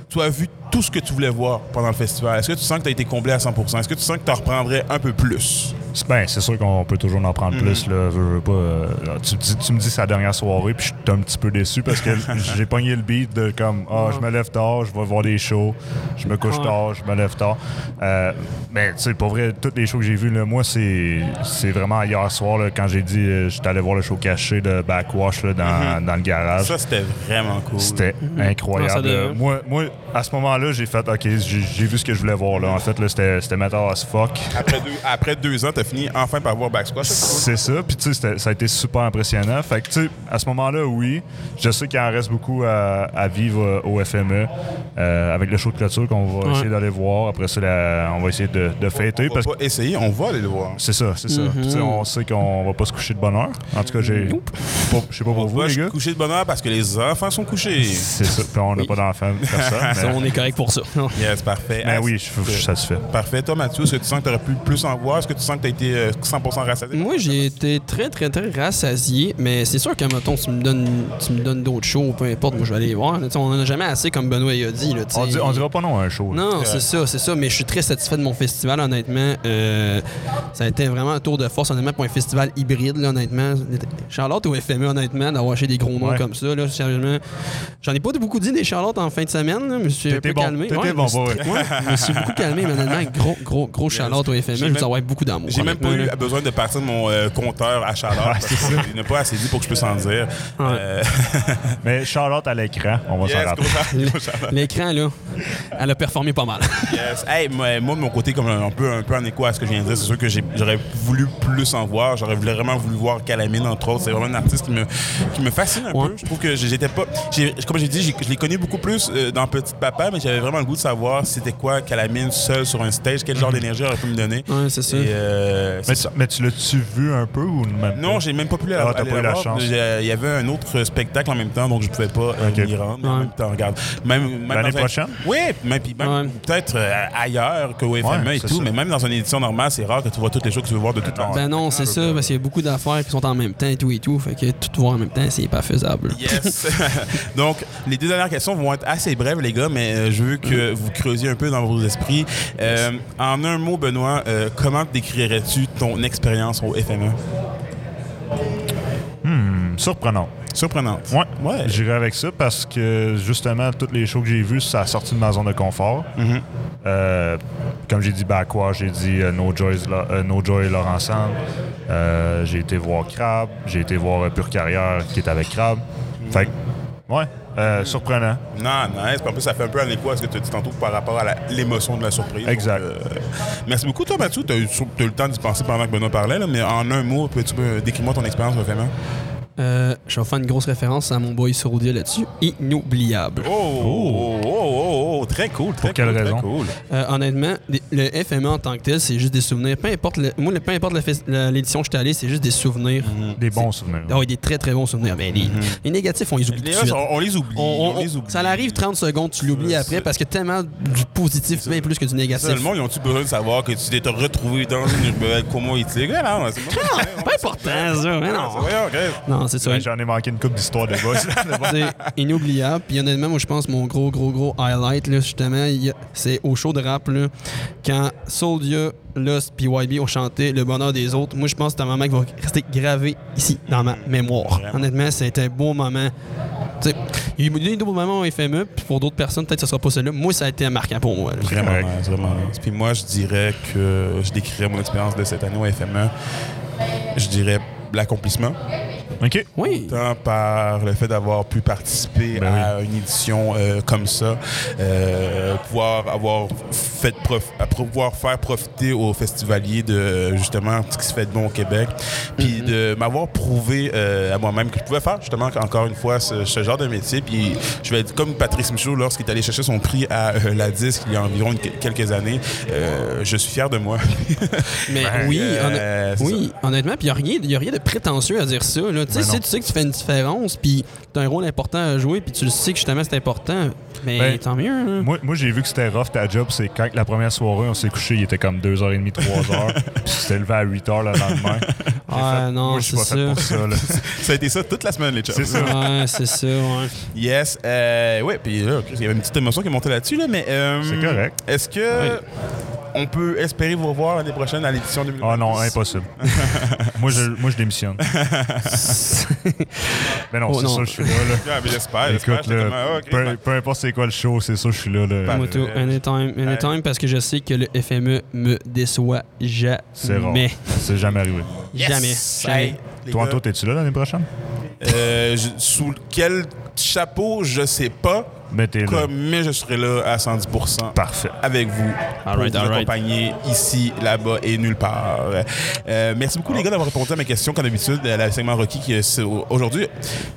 tu as vu tout ce que tu voulais voir pendant le festival? Est-ce que tu sens que tu as été comblé à 100% Est-ce que tu sens que tu en reprendrais un peu plus? C'est- Ben, c'est sûr qu'on peut toujours en prendre plus. Là, veux, veux pas, euh, tu, me dis- tu me dis c'est la dernière soirée, puis je suis un petit peu déçu parce que <laughs> j'ai pogné le beat de comme Ah, je me lève tard, je vais voir des shows, je me couche tard, je me lève tard. Euh, mais tu sais, pour vrai, toutes les shows que j'ai vus, là, moi, c'est vraiment hier soir là, quand j'ai dit euh, j'étais allé voir le show caché de Backwash là, dans, dans le garage. Ça, c'était vraiment cool. C'était ça incroyable. là. Moi, moi, à ce moment-là, j'ai fait OK, j'ai vu ce que je voulais voir. Là. En fait, là, c'était c'était metal as fuck. Après deux, après deux ans, tu as fini enfin par voir Backsquash. C'est ça. Puis, tu sais, ça a été super impressionnant. Fait que, tu sais, à ce moment-là, oui. Je sais qu'il en reste beaucoup à, à vivre au FME euh, avec le show de clôture qu'on va Ouais. essayer d'aller voir. Après ça, la- on va essayer de, de fêter. On va pas essayer, on va aller le voir. c'est ça, c'est ça. Puis, tu sais, on sait qu'on va pas se coucher de bonne heure. En tout cas, j'ai. Je sais pas On pour vous, va les se gars. coucher de bonheur parce que les enfants sont couchés. C'est ça. Puis, on n'a Oui. pas d'enfants, <laughs> personne. Ça, mais- on est correct pour ça. Yes, parfait. Mais Ah, oui, je je suis satisfait. Parfait. Toi, Mathieu, est-ce que tu sens que tu aurais pu plus en voir? Est-ce que tu sens que tu as été euh, 100% rassasié? Moi, j'ai été très, très, très rassasié, mais c'est sûr qu'à mettons, tu me donnes, tu me donnes d'autres shows, peu importe, moi, je vais aller les voir. On en a jamais assez, comme Benoît il a dit. Là. On, dit- on dira pas non à un show. Non, C'est ça, c'est ça. Mais je suis très satisfait de mon festival, honnêtement. Euh, ça a été vraiment un tour de force, honnêtement, pour un festival hybride, là, honnêtement. Charlotte au FME, honnêtement, d'avoir acheté des gros noms Ouais. comme ça, là, sérieusement. J'en ai pas beaucoup dit des Charlottes en fin de semaine, là, mais je suis un peu bon, calmé. t'étais Ouais, bon, je me suis- ouais. <laughs> ouais, je me suis beaucoup calmé, mais honnêtement, gros, gros, gros Charlotte au FME, je vous envoie beaucoup d'amour. J'ai J'ai même pas eu besoin de partir de mon euh, compteur à chaleur. parce que Il n'a pas assez dit pour que je puisse en dire. Ouais. Euh, Mais Charlotte à l'écran, on va s'en yes, rappeler. gros shout-out. L'écran, là, elle a performé pas mal. Yes. Hey, moi, moi, de mon côté, comme un, peu, un peu en écho à ce que je viens de dire, c'est sûr que j'aurais voulu plus en voir. J'aurais vraiment voulu voir Calamine, entre autres. C'est vraiment un artiste qui me, qui me fascine un Ouais. peu. Je trouve que j'étais pas. Comme j'ai dit, je l'ai connu beaucoup plus euh, dans Petit Papa, mais j'avais vraiment le goût de savoir c'était quoi Calamine seul sur un stage, quel genre d'énergie aurait pu me donner. Ouais, c'est ça. Et, euh, c'est Mais, ça. tu- mais tu l'as-tu vu un peu ou même Non, j'ai même pas pu la, Ah, t'as aller pas eu la voir. chance. Il y avait un autre spectacle en même temps, donc je pouvais pas euh, m'y rendre. Mais En Ouais. même temps, regarde. Même, même L'année dans un- prochaine? Oui, même, puis même Ouais. peut-être euh, ailleurs qu'au FME Ouais, et tout, ça. mais même dans une édition normale, c'est rare que tu vois toutes les choses que tu veux voir de toute façon. Ben non, c'est ça, parce qu'il y a beaucoup d'affaires qui sont en même temps et tout et tout. Fait que tout voir en même temps, c'est pas faisable. Yes. <laughs> <laughs> Donc, les deux dernières questions vont être assez brèves, les gars, mais euh, je veux que vous creusiez un peu dans vos esprits. Euh, en un mot, Benoît, euh, comment ton expérience au FME? Hmm, surprenant. Surprenante. Ouais. Ouais. J'irai avec ça parce que justement, toutes les shows que j'ai vues, ça a sorti de ma zone de confort. Mhm. Euh, comme j'ai dit Backwash, j'ai dit euh, no, Joy's euh, no Joy Laurent Sand. Euh, j'ai été voir Crab. J'ai été voir Pure Carrière qui est avec Crab. Fait que, ouais, euh, surprenant. Non, nice. Puis En plus, ça fait un peu un écho à ce que tu as dit tantôt par rapport à l'émotion de la surprise. Exact. Donc, euh, merci beaucoup, toi, Mathieu. Tu as, eu le temps d'y penser pendant que Benoît parlait, là, mais en un mot, peux-tu me décrire-moi ton expérience FME? Euh, je vais faire une grosse référence à mon boy Sourdia là-dessus. Inoubliable. Oh, oh, oh, oh, très cool. Très Pour quelle cool, très cool. Euh, honnêtement, le FME en tant que tel, c'est juste des souvenirs. Peu importe, le- moi, le- peu importe l'édition que j'étais allé, c'est juste des souvenirs. Des bons souvenirs. Ah des très très bons souvenirs. Ben, les, les négatifs, on les oublie Les on, on les oublie. On- On, on- les oublie. ça arrive 30 secondes, tu l'oublies après parce que tellement du positif, bien plus que du négatif. le monde, ils ont-tu besoin de savoir que tu t'es retrouvé dans une comment il t'est? Non, c'est pas pas important, ça. mais non. C'est ça. Ouais, J'en ai manqué une coupe d'histoire de boss. <laughs> c'est inoubliable. Puis honnêtement, moi, je pense mon gros, gros, gros highlight, là, justement, c'est au show de rap, là, quand Soldier, Lost puis YB ont chanté Le bonheur des autres. Moi, je pense que c'est un moment qui va rester gravé ici, dans ma mémoire. Honnêtement, c'était un beau moment. Tu sais, il y a eu des beaux moments au FME, puis pour d'autres personnes, peut-être que ce sera pas celui-là. Moi, ça a été marquant pour moi. là. Vraiment nice, vraiment nice. Puis moi, je dirais que je décrirais mon expérience de cette année au FME. Je dirais l'accomplissement. OK. Oui. Tant par le fait d'avoir pu participer Ben à une édition euh, comme ça, euh, pouvoir avoir fait prof- à pouvoir faire profiter aux festivaliers de justement ce qui se fait de bon au Québec, puis de m'avoir prouvé euh, à moi-même que je pouvais faire justement encore une fois ce, ce genre de métier. Puis je vais être comme Patrice Michaud lorsqu'il est allé chercher son prix à euh, la disque il y a environ une- quelques années. Euh, je suis fier de moi. <laughs> Mais Ben, oui, euh, honn- oui honnêtement, puis il n'y a, rien- y a rien de prétentieux à dire ça. là. Tu sais, Ben si tu sais que tu fais une différence, puis tu as un rôle important à jouer, puis tu le sais que justement c'est important, mais Ben, tant mieux. hein. Moi, moi j'ai vu que c'était rough ta job. C'est quand la première soirée, on s'est couché, il était comme 2h30, 3h. <laughs> puis c'était levé à 8h le lendemain. Ah, fait, non, moi, je suis pas c'est fait ça. pour ça. là. <laughs> ça a été ça toute la semaine, les chums. C'est ça. Ouais, c'est ça, ouais. Yes. Euh, ouais, puis là, il y avait une petite émotion qui est montée là-dessus, là, mais. euh, C'est correct. Est-ce que. Ouais. On peut espérer vous revoir l'année prochaine à l'édition 2020? Ah non, impossible. <laughs> moi, je, moi, je démissionne. <laughs> Mais non, Oh, c'est ça, je suis là. là. Ah, mais j'espère. Écoute, là, ah, peu, peu importe c'est quoi le show, c'est ça, je suis là. là. Moi, tout, anytime, anytime, parce que je sais que le FME me déçoit C'est rare. jamais. C'est jamais arrivé. yes! Jamais. Jamais. Hey, Toi, toi, t'es-tu là l'année prochaine? euh, je- sous quel chapeau, je sais pas, Là. comme, mais je serai là à 110 Parfait. avec vous All pour right, vous all right. accompagner ici, là-bas et nulle part. Euh, merci beaucoup les gars d'avoir répondu à mes questions comme d'habitude à la segment Rocky qui est aujourd'hui,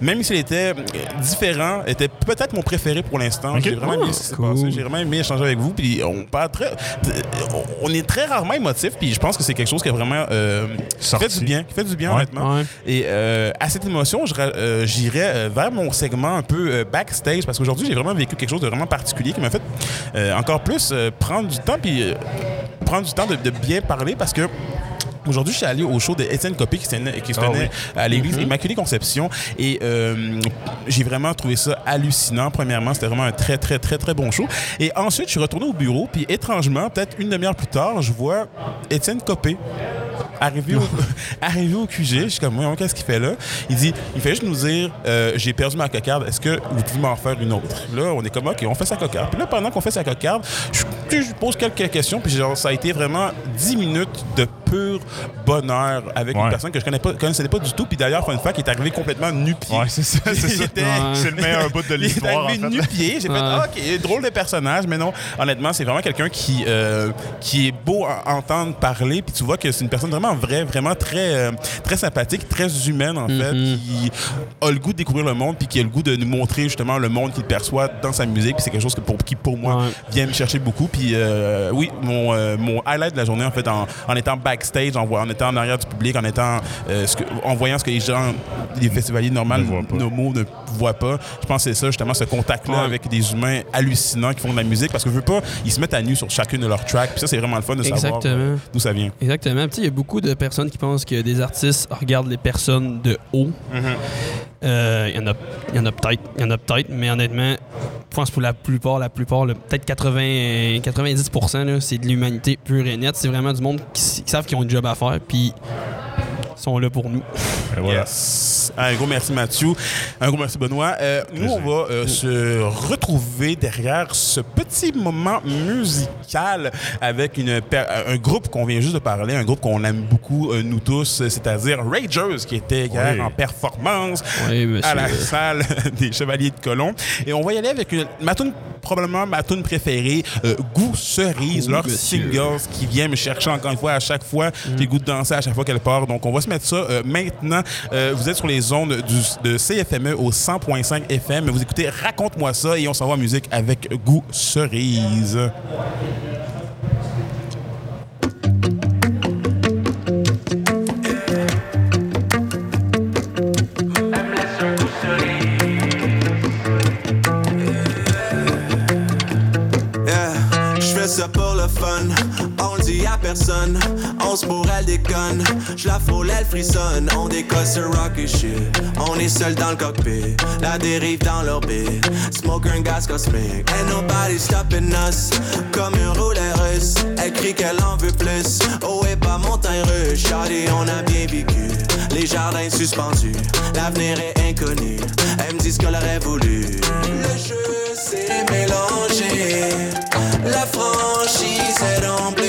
même s'il était euh, différent, était peut-être mon préféré pour l'instant. J'ai vraiment cool. J'ai vraiment aimé échanger avec vous. Puis on parle très, on est très rarement émotif. Puis je pense que c'est quelque chose qui est vraiment euh, fait du bien, qui fait du bien Ouais. honnêtement. Ouais. Et euh, à cette émotion, euh, j'irai euh, vers mon segment un peu euh, backstage parce qu'aujourd'hui, j'ai vraiment vécu quelque chose de vraiment particulier qui m'a fait euh, encore plus euh, prendre du temps puis euh, prendre du temps de, de bien parler parce que Aujourd'hui, je suis allé au show de Étienne Copé qui se tenait, qui se Ah oui. à l'église Immaculée Conception et euh, j'ai vraiment trouvé ça hallucinant. Premièrement, c'était vraiment un très, très, très, très bon show. Et ensuite, je suis retourné au bureau puis étrangement, peut-être une demi-heure plus tard, je vois Étienne Copé arrivé au, <laughs> arrivé au QG. Je suis comme, Voyons, qu'est-ce qu'il fait là? Il dit, il fait juste nous dire, euh, j'ai perdu ma cocarde, est-ce que vous pouvez m'en faire une autre? Là, on est comme, OK, on fait sa cocarde. Puis là, pendant qu'on fait sa cocarde, je, je pose quelques questions, puis genre, ça a été vraiment 10 minutes de pur bonheur avec une personne que je connais pas, connaissais pas du tout. Puis d'ailleurs, fun fact, il est arrivé complètement nu-pied. Ouais, c'est ça. C'est Il ça. était- Ouais. C'est le meilleur bout de <laughs> il est l'histoire. en arrivé fait. nu-pied. J'ai fait, ah, OK, drôle de personnage. Mais non, honnêtement, c'est vraiment quelqu'un qui, euh, qui est beau à entendre parler. Puis tu vois que c'est une personne vraiment vraie, vraiment très, euh, très sympathique, très humaine, en fait. Mhm. Qui a le goût de découvrir le monde, puis qui a le goût de nous montrer justement le monde qu'il perçoit dans sa musique. Puis c'est quelque chose que pour, qui, pour moi, Ouais. vient me chercher beaucoup. Puis euh, oui, mon, euh, mon highlight de la journée, en fait, en, en étant backstage, en, voyant- en étant en arrière du public, en étant euh, ce que- en voyant ce que les gens, les festivaliers normaux, Ne voient pas. nos mots ne voient pas. Je pense que c'est ça, justement, ce contact-là Ouais. avec des humains hallucinants qui font de la musique. Parce que je veux pas, ils se mettent à nu sur chacune de leurs tracks. Puis ça, c'est vraiment le fun de savoir Exactement. euh, d'où ça vient. Exactement. Il y a beaucoup de personnes qui pensent que des artistes regardent les personnes de haut. Il y en a, il y en a peut-être, il y en a peut-être, mais honnêtement, je pense pour la plupart, la plupart, peut-être 80, 90%, là, c'est de l'humanité pure et nette. C'est vraiment du monde qui, qui savent qu'ils ont un job à faire, puis ils sont là pour nous. Et voilà. Yes. Un gros merci Mathieu. Un gros merci Benoît. Euh, nous, on va euh, se retrouver derrière ce petit moment musical avec une per- un groupe qu'on vient juste de parler, un groupe qu'on aime beaucoup, euh, nous tous, c'est-à-dire Ragers, qui était hier Oui. en performance Oui, à la salle <laughs> des Chevaliers de Colomb. Et on va y aller avec une, ma tune, probablement ma tune préférée, euh, Goût Cerise, leur monsieur. singles qui vient me chercher encore une fois à chaque fois. J'ai le goût de danser à chaque fois qu'elle part. Donc on va se mettre ça euh, maintenant. Euh, vous êtes sur les ondes du, de CFME au 100.5 FM. Vous écoutez Raconte-moi ça et on s'en va en musique avec Goût Cerise. On se pour elle déconne. Je la elle frissonne. On décolle sur rock et shit. On est seul dans le cockpit. La dérive dans l'orbite. Smoke un gaz cosmique. Ain't nobody stopping us. Comme un rouleur russe. Elle crie qu'elle en veut plus. Oh, et pas montagne russe. Shawty, on a bien vécu. Les jardins suspendus. L'avenir est inconnu. Elle me dit ce qu'elle aurait voulu. Le jeu s'est mélangé. La franchise est d'emblée.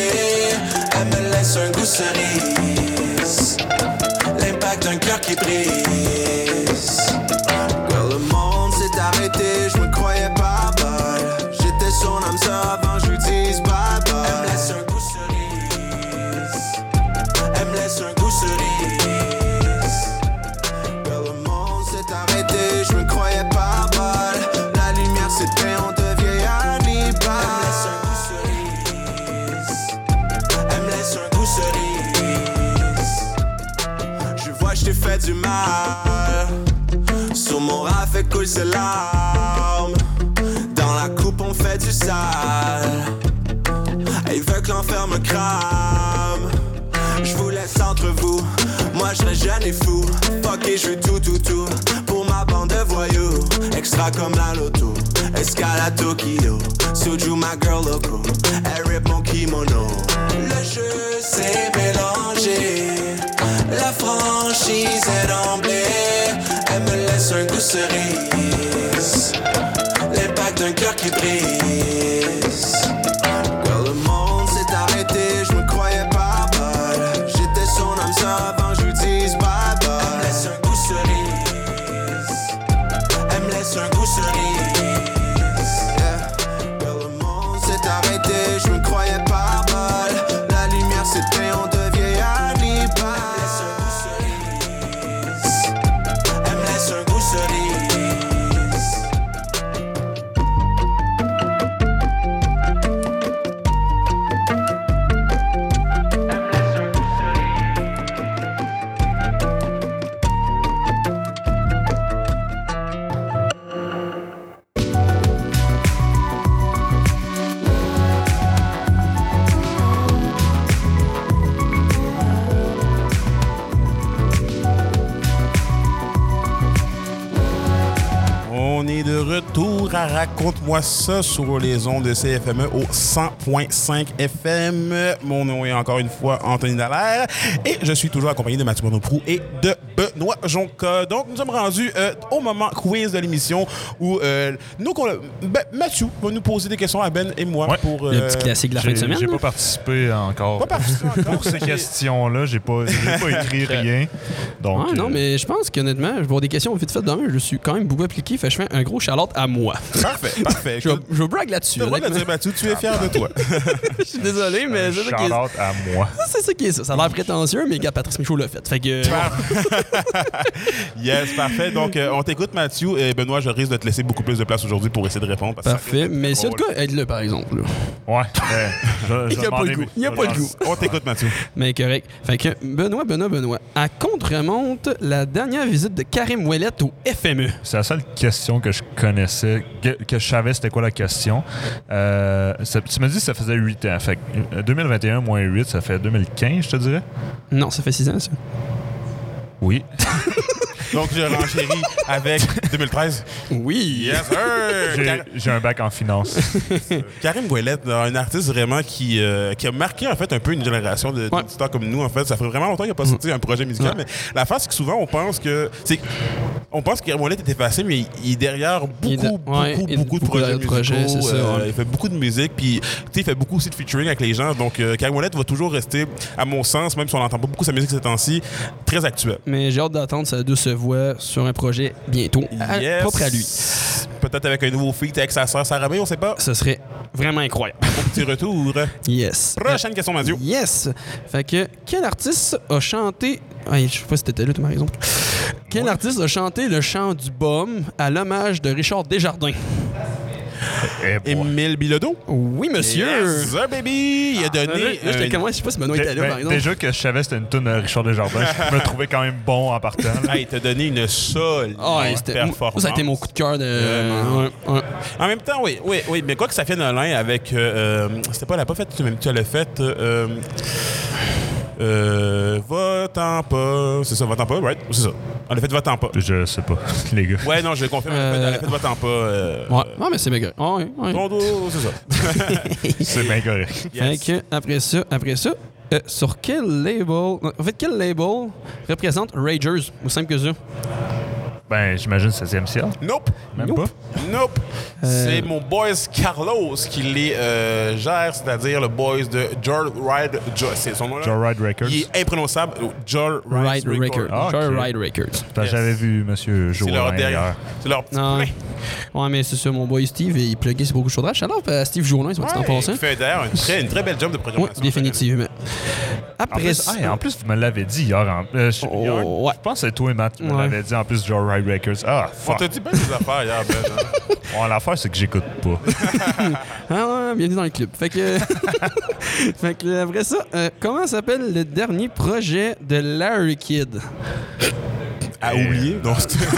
Un goût cerise. L'impact d'un cœur qui brise. Mal. Sur mon rat fait couler ses larmes. Dans la coupe, on fait du sale. Elle veut que l'enfer me crame. Je vous laisse entre vous. Moi, je reste jeune et fou. Fuck et je tout, tout, tout. Pour ma bande de voyous. Extra comme la loto. Escale à Tokyo. Soju, ma girl loco. Elle rip mon kimono. Le jeu s'est mélangé. La franchise est d'emblée. Elle me laisse un goût cerise. L'impact d'un cœur qui brise. Retour à Raconte-moi ça sur les ondes de CFME au 100.5 FM. Mon nom est encore une fois Anthony Dallaire et je suis toujours accompagné de Mathieu Monoprou et de Benoît Jonca. Donc, nous sommes rendus euh, au moment quiz de l'émission où euh, nous, qu'on- ben, Mathieu va nous poser des questions à Ben et moi Ouais. pour... Le euh, petit classique de la fin de semaine. j'ai pas participé encore. Pas participé encore. Pour ces questions-là, j'ai pas, j'ai pas <laughs> écrit rien. Donc, Ouais, non, euh, mais je pense qu'honnêtement, je vais avoir des questions vite faites demain. Je suis quand même beaucoup appliqué. Fait je fais un gros charlotte à moi. Parfait, parfait. <laughs> Je vais, Écoute, je vais brag là-dessus. Mathieu, tu es fier de toi. <laughs> Je suis désolé, mais c'est ça qui est à moi. <laughs> c'est ça qui est ça. Ça a l'air prétentieux, mais gars, Patrice Michaud l'a fait. Fait que. Yes, parfait. Donc, euh, on t'écoute, Mathieu. Et Benoît, je risque de te laisser beaucoup plus de place aujourd'hui pour essayer de répondre. parce Parfait. Mais si tout cas, aide-le par exemple. là. Ouais. mais je- je Il y a pas le goût. Il y a pas le goût. On t'écoute, Mathieu. Mais correct. Fait que Benoît, Benoît, Benoît. À compte remonte la dernière visite de Karim Ouellet au. FME. C'est la seule question que je connaissais, que, que je savais c'était quoi la question. Euh, ça- tu m'as dit que ça faisait 8 ans. Fait que, euh, 2021 moins 8, ça fait 2015, je te dirais? Non, ça fait 6 ans, ça. Oui. <laughs> Donc, je renchéris avec 2013. Oui. Yes, sir! J'ai Car- j'ai un bac en finance. <laughs> Karim Ouellet, un artiste vraiment qui, euh, qui a marqué en fait un peu une génération de- Ouais. d'auditeurs comme nous. En fait, ça fait vraiment longtemps qu'il n'a pas sorti un projet musical. Ouais. Mais la face, c'est que souvent on pense que c'est on pense que Karim Ouellet était facile, mais il, il est derrière beaucoup, Il est de- beaucoup, ouais, beaucoup, il- de beaucoup projets de projets, musicaux. c'est ça, Euh, ouais. Il fait beaucoup de musique, puis tu sais, il fait beaucoup aussi de featuring avec les gens. Donc euh, Karim Ouellet va toujours rester, à mon sens, même si on n'entend pas beaucoup sa musique ces temps-ci, très actuel. Mais j'ai hâte d'attendre sa douce voix sur un projet bientôt. à- Yes. Propre à lui. Peut-être avec un nouveau feat avec sa sœur Sarah May, on sait pas. Ce serait vraiment incroyable. Petit retour. Yes. Prochaine question, Mathieu. Yes! Fait que, quel artiste a chanté. Ah, je sais pas si t'étais là, tu par exemple. Quel artiste a chanté le chant du baume à l'hommage de Richard Desjardins? Eh. Émile Bilodeau. Oui, monsieur! Yes, sir, baby! Il a Là, donné. là, j'étais un- comme moi, je sais pas si Benoît était là, ben, par exemple. déjà que je savais que c'était une tune de Richard Desjardins, je me trouvais quand même bon en partant. Ah, il t'a donné une solide Ah, ouais, c'était- performance. ça a été mon coup de cœur de. Vraiment. Ouais, ouais. En même temps, oui, oui, oui. Mais quoi que ça fait un lien avec. euh, euh, C'était pas, elle a pas fait, tu, même, tu l'as fait. Euh, euh, Va-t'en pas. C'est ça, va-t'en pas, right? C'est ça. A fait va-t'en pas. Je sais pas, <laughs> les gars. Ouais, non, je le confirme. Elle a fait- elle a fait va-t'en pas. Euh, Ouais, ouais, mais c'est méga. Ah, ouais, ouais. Ton dos, c'est ça. <laughs> C'est bien correct. Yes. Fait que, après ça, après ça, euh, sur quel label. En fait, quel label représente Ragers? Aussi simple que ça? Ben, j'imagine 16e ciel. Nope. Même Nope. pas. Nope. Euh, C'est mon boys Carlos qui les euh, gère, c'est-à-dire le boys de Joel Ride. Jo- c'est son nom là? Joyride Records. Il est imprononçable. Joel Ride Ride Records. Ah, ok. Joy Ride Records. J'avais vu Monsieur C'est leur derrière. C'est leur petit Ah, plein. ouais. mais c'est ça, mon boy Steve, il pluguait sur beaucoup de chaudrage. Alors, à Steve Jourdain, c'est en Ouais, passant. il fait d'ailleurs une très, une très belle job de Oui, programmation. définitivement. En Après plus, ça. hey, en plus, vous me l'avez dit hier. En, euh, je, Oh, hier, ouais. je pense que c'est toi et Matt qui me l'avez dit en plus Joyride Records. Ah, On fuck. t'a dit bien des affaires hier, Ben. hein? <laughs> Bon, l'affaire, c'est que j'écoute pas. <laughs> Ah ouais, bienvenue dans le club. Fait que. <laughs> fait que après ça, euh, comment s'appelle le dernier projet de Larry Kidd? À Euh, oublier. Non, c'était- <laughs>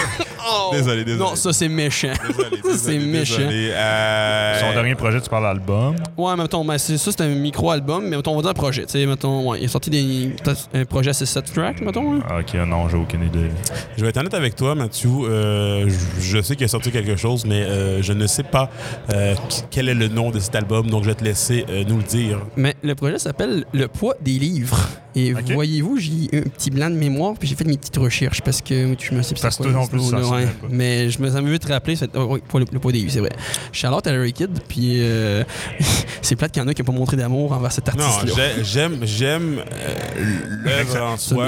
Désolé, désolé. Non, ça c'est méchant. Désolé, ça c'est désolé, méchant. désolé. Euh, Son dernier projet, tu parles d'album. Ouais, mettons, mais c'est- ça c'est un micro-album, mais mettons, on va dire un projet. Tu sais, mettons, ouais, il est sorti des, un projet à 7 tracks, mettons. hein. Ah, Ok, non, j'ai aucune idée. Je vais être honnête avec toi, Mathieu. Euh, je, sais qu'il a sorti quelque chose, mais euh, je ne sais pas euh, quel est le nom de cet album, donc je vais te laisser euh, nous le dire. Mais le projet s'appelle Le poids des livres. Et voyez-vous, j'ai eu un petit blanc de mémoire, puis j'ai fait mes petites recherches parce que je me sais Parce c'est quoi, non ce plus, tu ouais. pas. Mais je me ça m'a vite rappelé, c'est oh, oui, pour le, le poids des c'est vrai. Charlotte à Larry Kidd, puis euh, <laughs> c'est plate qu'il y en a qui n'ont pas montré d'amour envers cet Non, artiste-là. j'ai- j'aime j'aime <laughs> euh, l'œuvre en soi.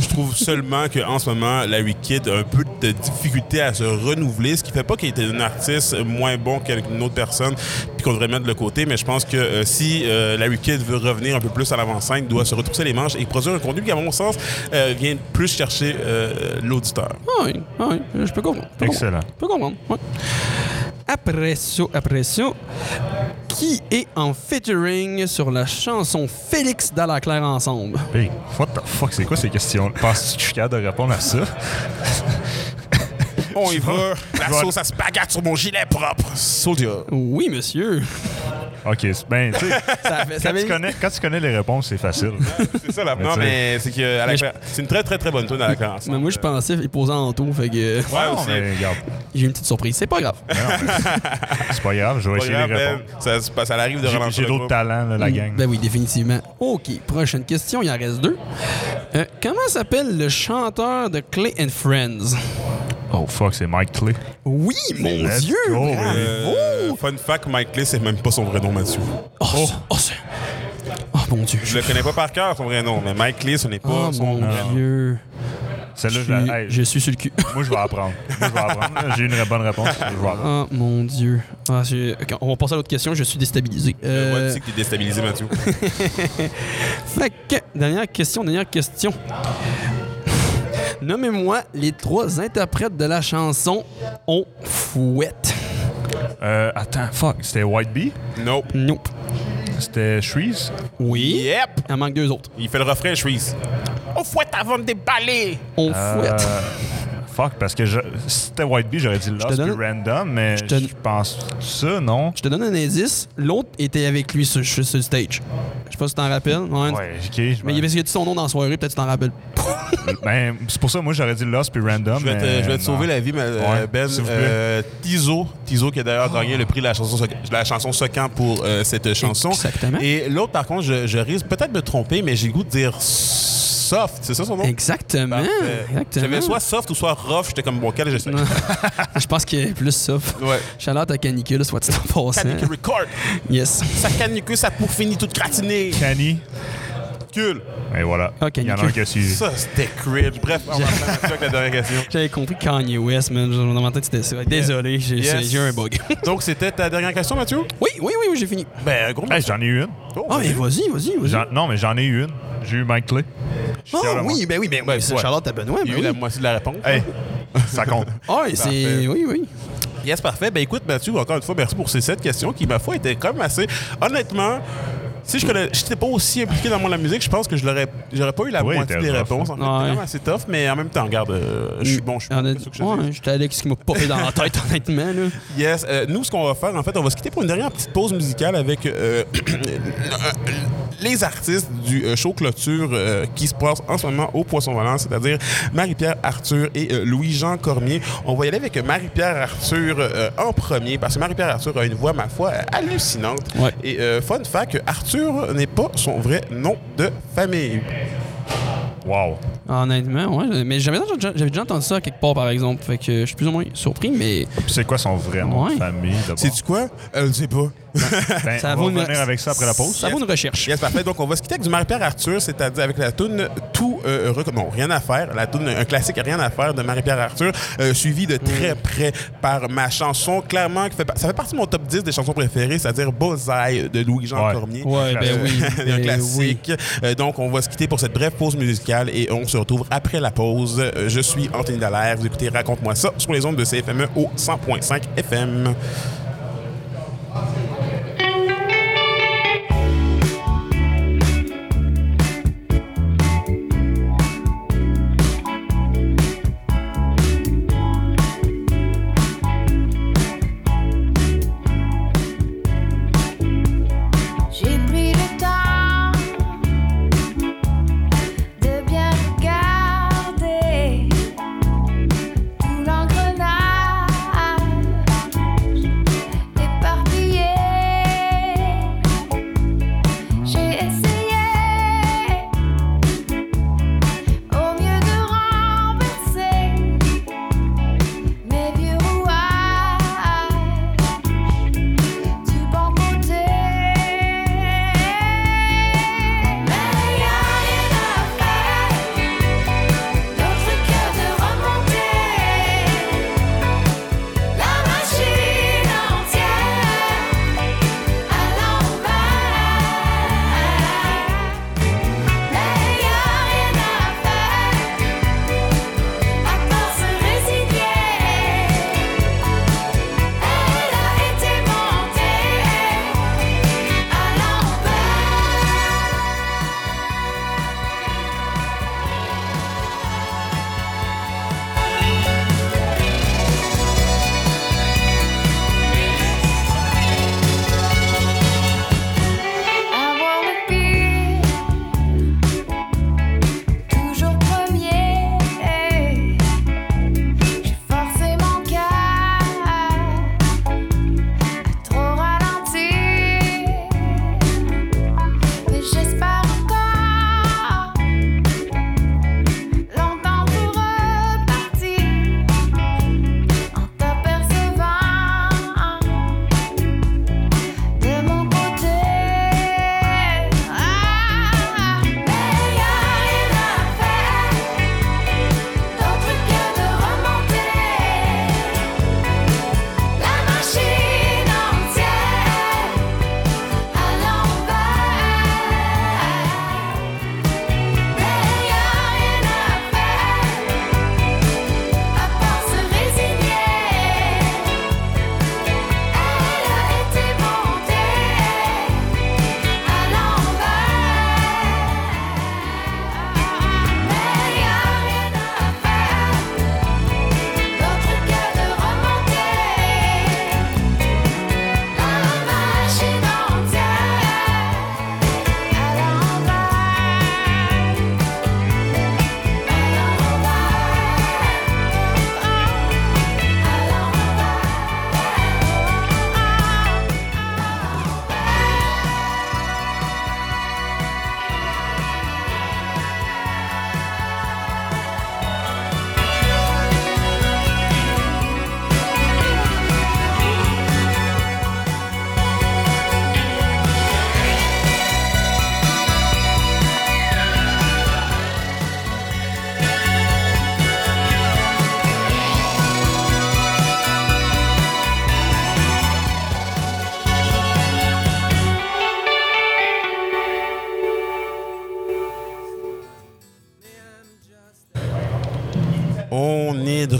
Je trouve seulement qu'en ce moment, Larry Kidd a un peu de difficulté à se renouveler, ce qui fait pas qu'il était un artiste moins bon qu'une autre personne, puis qu'on devrait mettre de le côté. Mais je pense que euh, si euh, Larry Kidd veut revenir un peu plus à l'avant-scène, il doit se retrousser les manches et produire un contenu qui, à mon sens, vient plus chercher l'auditeur. Ah oui, ah oui, je peux comprendre. je peux Excellent. comprendre, je peux comprendre, ouais. Après ça, après ça, qui est en featuring sur la chanson Félix Dallaclair ensemble? Hey, what the fuck, c'est quoi ces questions? Penses-tu que je suis capable de répondre à ça? On y va. La sauce à spaghetti sur mon gilet propre. Soldier. Oui, monsieur. OK. c'est- Ben, tu sais, <laughs> Ça fait- ça quand, tu connais, quand tu connais les réponses, c'est facile. <laughs> C'est ça. Mais Non, mais c'est que à la cla- c'est une très, très, très bonne tune à la classe. Mais moi, je pensais il posait en tout, fait que Ouais, aussi. mais regarde, j'ai une petite surprise. C'est pas grave. c'est pas grave, je vais Pas essayer grave, les Ben, répondre. ça, arrive de J'ai- relancer J'ai le d'autres groupe. talents, là, la gang. Ben oui, définitivement. OK, prochaine question, il en reste deux. Euh, comment s'appelle le chanteur de Clay and Friends? Oh fuck, c'est Mike Clay. Oui, mon Let's Dieu! go, bravo! Euh, fun fact, Mike Clay, c'est même pas son vrai nom, Mathieu. Oh, c'est- oh, c'est- oh, mon Dieu. Je le connais pas par cœur, son vrai nom, mais Mike Clay, ce n'est pas Oh, son mon vrai nom. Dieu. Je Celle-là, je, suis, la- hey, je suis sur le cul. moi, je vais apprendre. Moi, je vais apprendre. <laughs> J'ai une bonne réponse. Je vais apprendre. Oh, mon Dieu. Ah, on va passer à l'autre question. Je suis déstabilisé. Moi, Euh, tu sais que t'es déstabilisé, Mathieu. <laughs> Fait que, dernière question, dernière question. Nommez-moi les trois interprètes de la chanson On fouette. Euh, attends, fuck. C'était White Bee? Nope. Nope. C'était Shreeze? Oui. Yep! Il en manque deux autres. Il fait le refrain, Shreeze. On fouette avant de déballer! On Euh, fouette. <laughs> Fuck, parce que je, si c'était White Bee, j'aurais dit Lost te donne- puis Random, mais je, te- pense ça, non? Je te donne un indice. L'autre était avec lui sur, sur- le stage. Je sais pas si tu t'en rappelles. Ouais. Ouais, ok. je Mais il avait dit son nom dans la soirée, peut-être tu t'en rappelles. <laughs> Ben, c'est pour ça, moi, j'aurais dit Lost puis Random. Je vais, te, mais je vais te sauver la vie, mais, euh, Ouais, Ben. Euh, Tizo, Tizo qui a d'ailleurs gagné le prix de la chanson, la chanson Socan pour euh, cette chanson. Exactement. Et l'autre, par contre, je, je risque peut-être de me tromper, mais j'ai le goût de dire soft. C'est ça son nom? Exactement. Exactement. J'avais soit soft ou soit rough. J'étais comme, bon, quel j'essaie? Non. <laughs> Je pense qu'il y a plus ça. Ouais. Chaleur à canicule, soit tu t'en passes. Canicule record. Yes. Ça canicule, ça pour finir toute gratinée. Canicule. Et voilà. Ah, Il y en a canicule. un qui a suivi. Ça, c'était cringe. Bref, on va faire avec la dernière question. <laughs> J'avais compris Kanye West, man. Dans ma tête, c'était ça. Désolé, j'ai Yes. un bug. <laughs> Donc, c'était ta dernière question, Mathieu? oui, oui, oui, oui, j'ai fini. Ben, gros Hey, j'en ai eu une. Oh, Ah, mais vas-y, vas-y, vas-y. J'en- Non, mais j'en ai eu une. J'ai eu Mike Clay. Je suis Ah, fier de moi. oui, ben oui, ben oui. Ben, c'est ouais. Charlotte à Benoît, Il y ben a eu la oui. moitié de la réponse. Hey, ça <laughs> compte. Ah, Parfait. Oui, oui. Yes, parfait. Ben écoute, Mathieu, encore une fois, merci pour ces sept questions qui, ma foi, étaient quand même assez. Honnêtement, si je n'étais pas aussi impliqué dans la musique, je pense que je l'aurais, j'aurais pas eu la Oui, moitié des rough, réponses. hein. En fait, Ouais. Assez tough, mais en même temps, regarde, euh, je suis bon, je suis Il y en bon. a- qu'est-ce que je te Ouais, j'étais Alex qui m'a popé dans la <laughs> tête, honnêtement. Là. Yes. Euh, nous, ce qu'on va faire, en fait, on va se quitter pour une dernière petite pause musicale avec euh, <clears throat> les artistes du euh, show clôture euh, qui se passe en ce moment au Poisson Volant, c'est-à-dire Marie-Pierre Arthur et euh, Louis-Jean Cormier. On va y aller avec Marie-Pierre Arthur euh, en premier parce que Marie-Pierre Arthur a une voix, ma foi, hallucinante. Ouais. Et euh, fun fact, Arthur n'est pas son vrai nom de famille. Wow. Honnêtement, ouais. Mais j'avais déjà, entendu ça quelque part, par exemple. Fait que je suis plus ou moins surpris, mais Puis c'est quoi son vrai nom Ouais. de famille d'abord? Sais-tu quoi? Elle ne sait pas. Ben, ça on vaut va une- avec ça après la pause. ça vaut une recherche. Yes, parfait. Donc, on va se quitter avec du Marie-Pierre Arthur, c'est-à-dire avec la toune Tout euh, rec- Non, rien à faire. La toune, un classique Rien à faire de Marie-Pierre Arthur, euh, suivi de très près par ma chanson, clairement, qui fait, ça fait partie de mon top 10 des chansons préférées, c'est-à-dire Bullseye de Louis-Jean Ouais. Cormier. Ouais, ben Classique. oui. <laughs> un ben classique. Euh, donc, on va se quitter pour cette brève pause musicale et on se retrouve après la pause. Euh, je suis Anthony Dallaire. Vous écoutez Raconte-moi ça sur les ondes de CFME au 100.5 FM.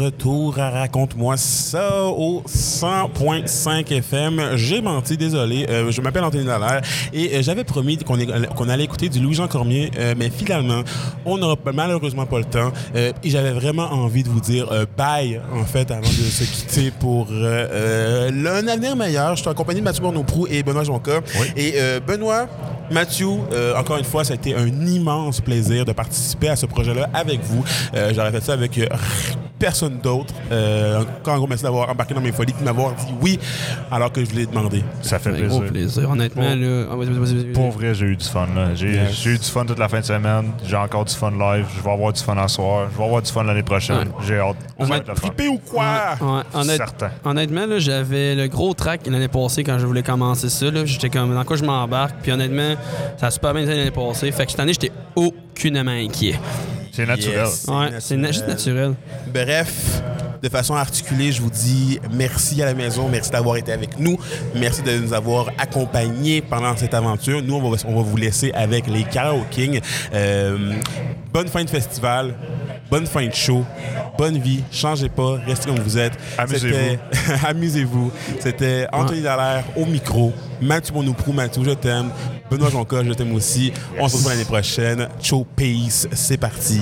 Retour à Raconte-moi ça au 100.5 FM. J'ai menti, désolé. Euh, je m'appelle Anthony Dallaire et euh, j'avais promis qu'on allait écouter du Louis-Jean Cormier, euh, mais finalement, on n'aura malheureusement pas le temps. Et j'avais vraiment envie de vous dire bye, en fait, avant de se quitter pour un avenir meilleur. Je suis accompagné de Mathieu Bournoprou et Benoît Jonca. Oui. Et euh, Benoît, Mathieu, euh, encore une fois, ça a été un immense plaisir de participer à ce projet-là avec vous. Euh, J'aurais fait ça avec euh, personne d'autre. Euh, encore un gros merci d'avoir embarqué dans mes folies, de m'avoir dit oui alors que je vous l'ai demandé. Ça fait Un gros plaisir. plaisir, honnêtement. Ah. Pour vrai, j'ai eu du fun. là. J'ai Yes. eu du fun toute la fin de semaine. J'ai encore du fun live. Je vais avoir du fun à soir. Je vais avoir du fun l'année prochaine. J'ai hâte. On va trippé ou quoi? Ouais, honnête- Certain. Honnêtement, là, j'avais le gros track l'année passée quand je voulais commencer ça. là. J'étais comme, dans quoi je m'embarque? Puis honnêtement, ça a super bien été l'année passée. Fait que cette année, j'étais aucunement inquiet. C'est naturel. Yes. Ouais, naturel. c'est na- juste naturel. Bref, de façon articulée, je vous dis merci à la maison, merci d'avoir été avec nous, merci de nous avoir accompagnés pendant cette aventure. Nous, on va, on va vous laisser avec les Karaoke Kings. Euh, bonne fin de festival, bonne fin de show, bonne vie, changez pas, restez comme vous êtes. Amusez-vous. C'était- <laughs> Amusez-vous. C'était Anthony Dallaire au micro, Mathieu Bonoprou, Mathieu, je t'aime, Benoît Jonca, je t'aime aussi. On se retrouve l'année prochaine. Ciao, peace, c'est parti.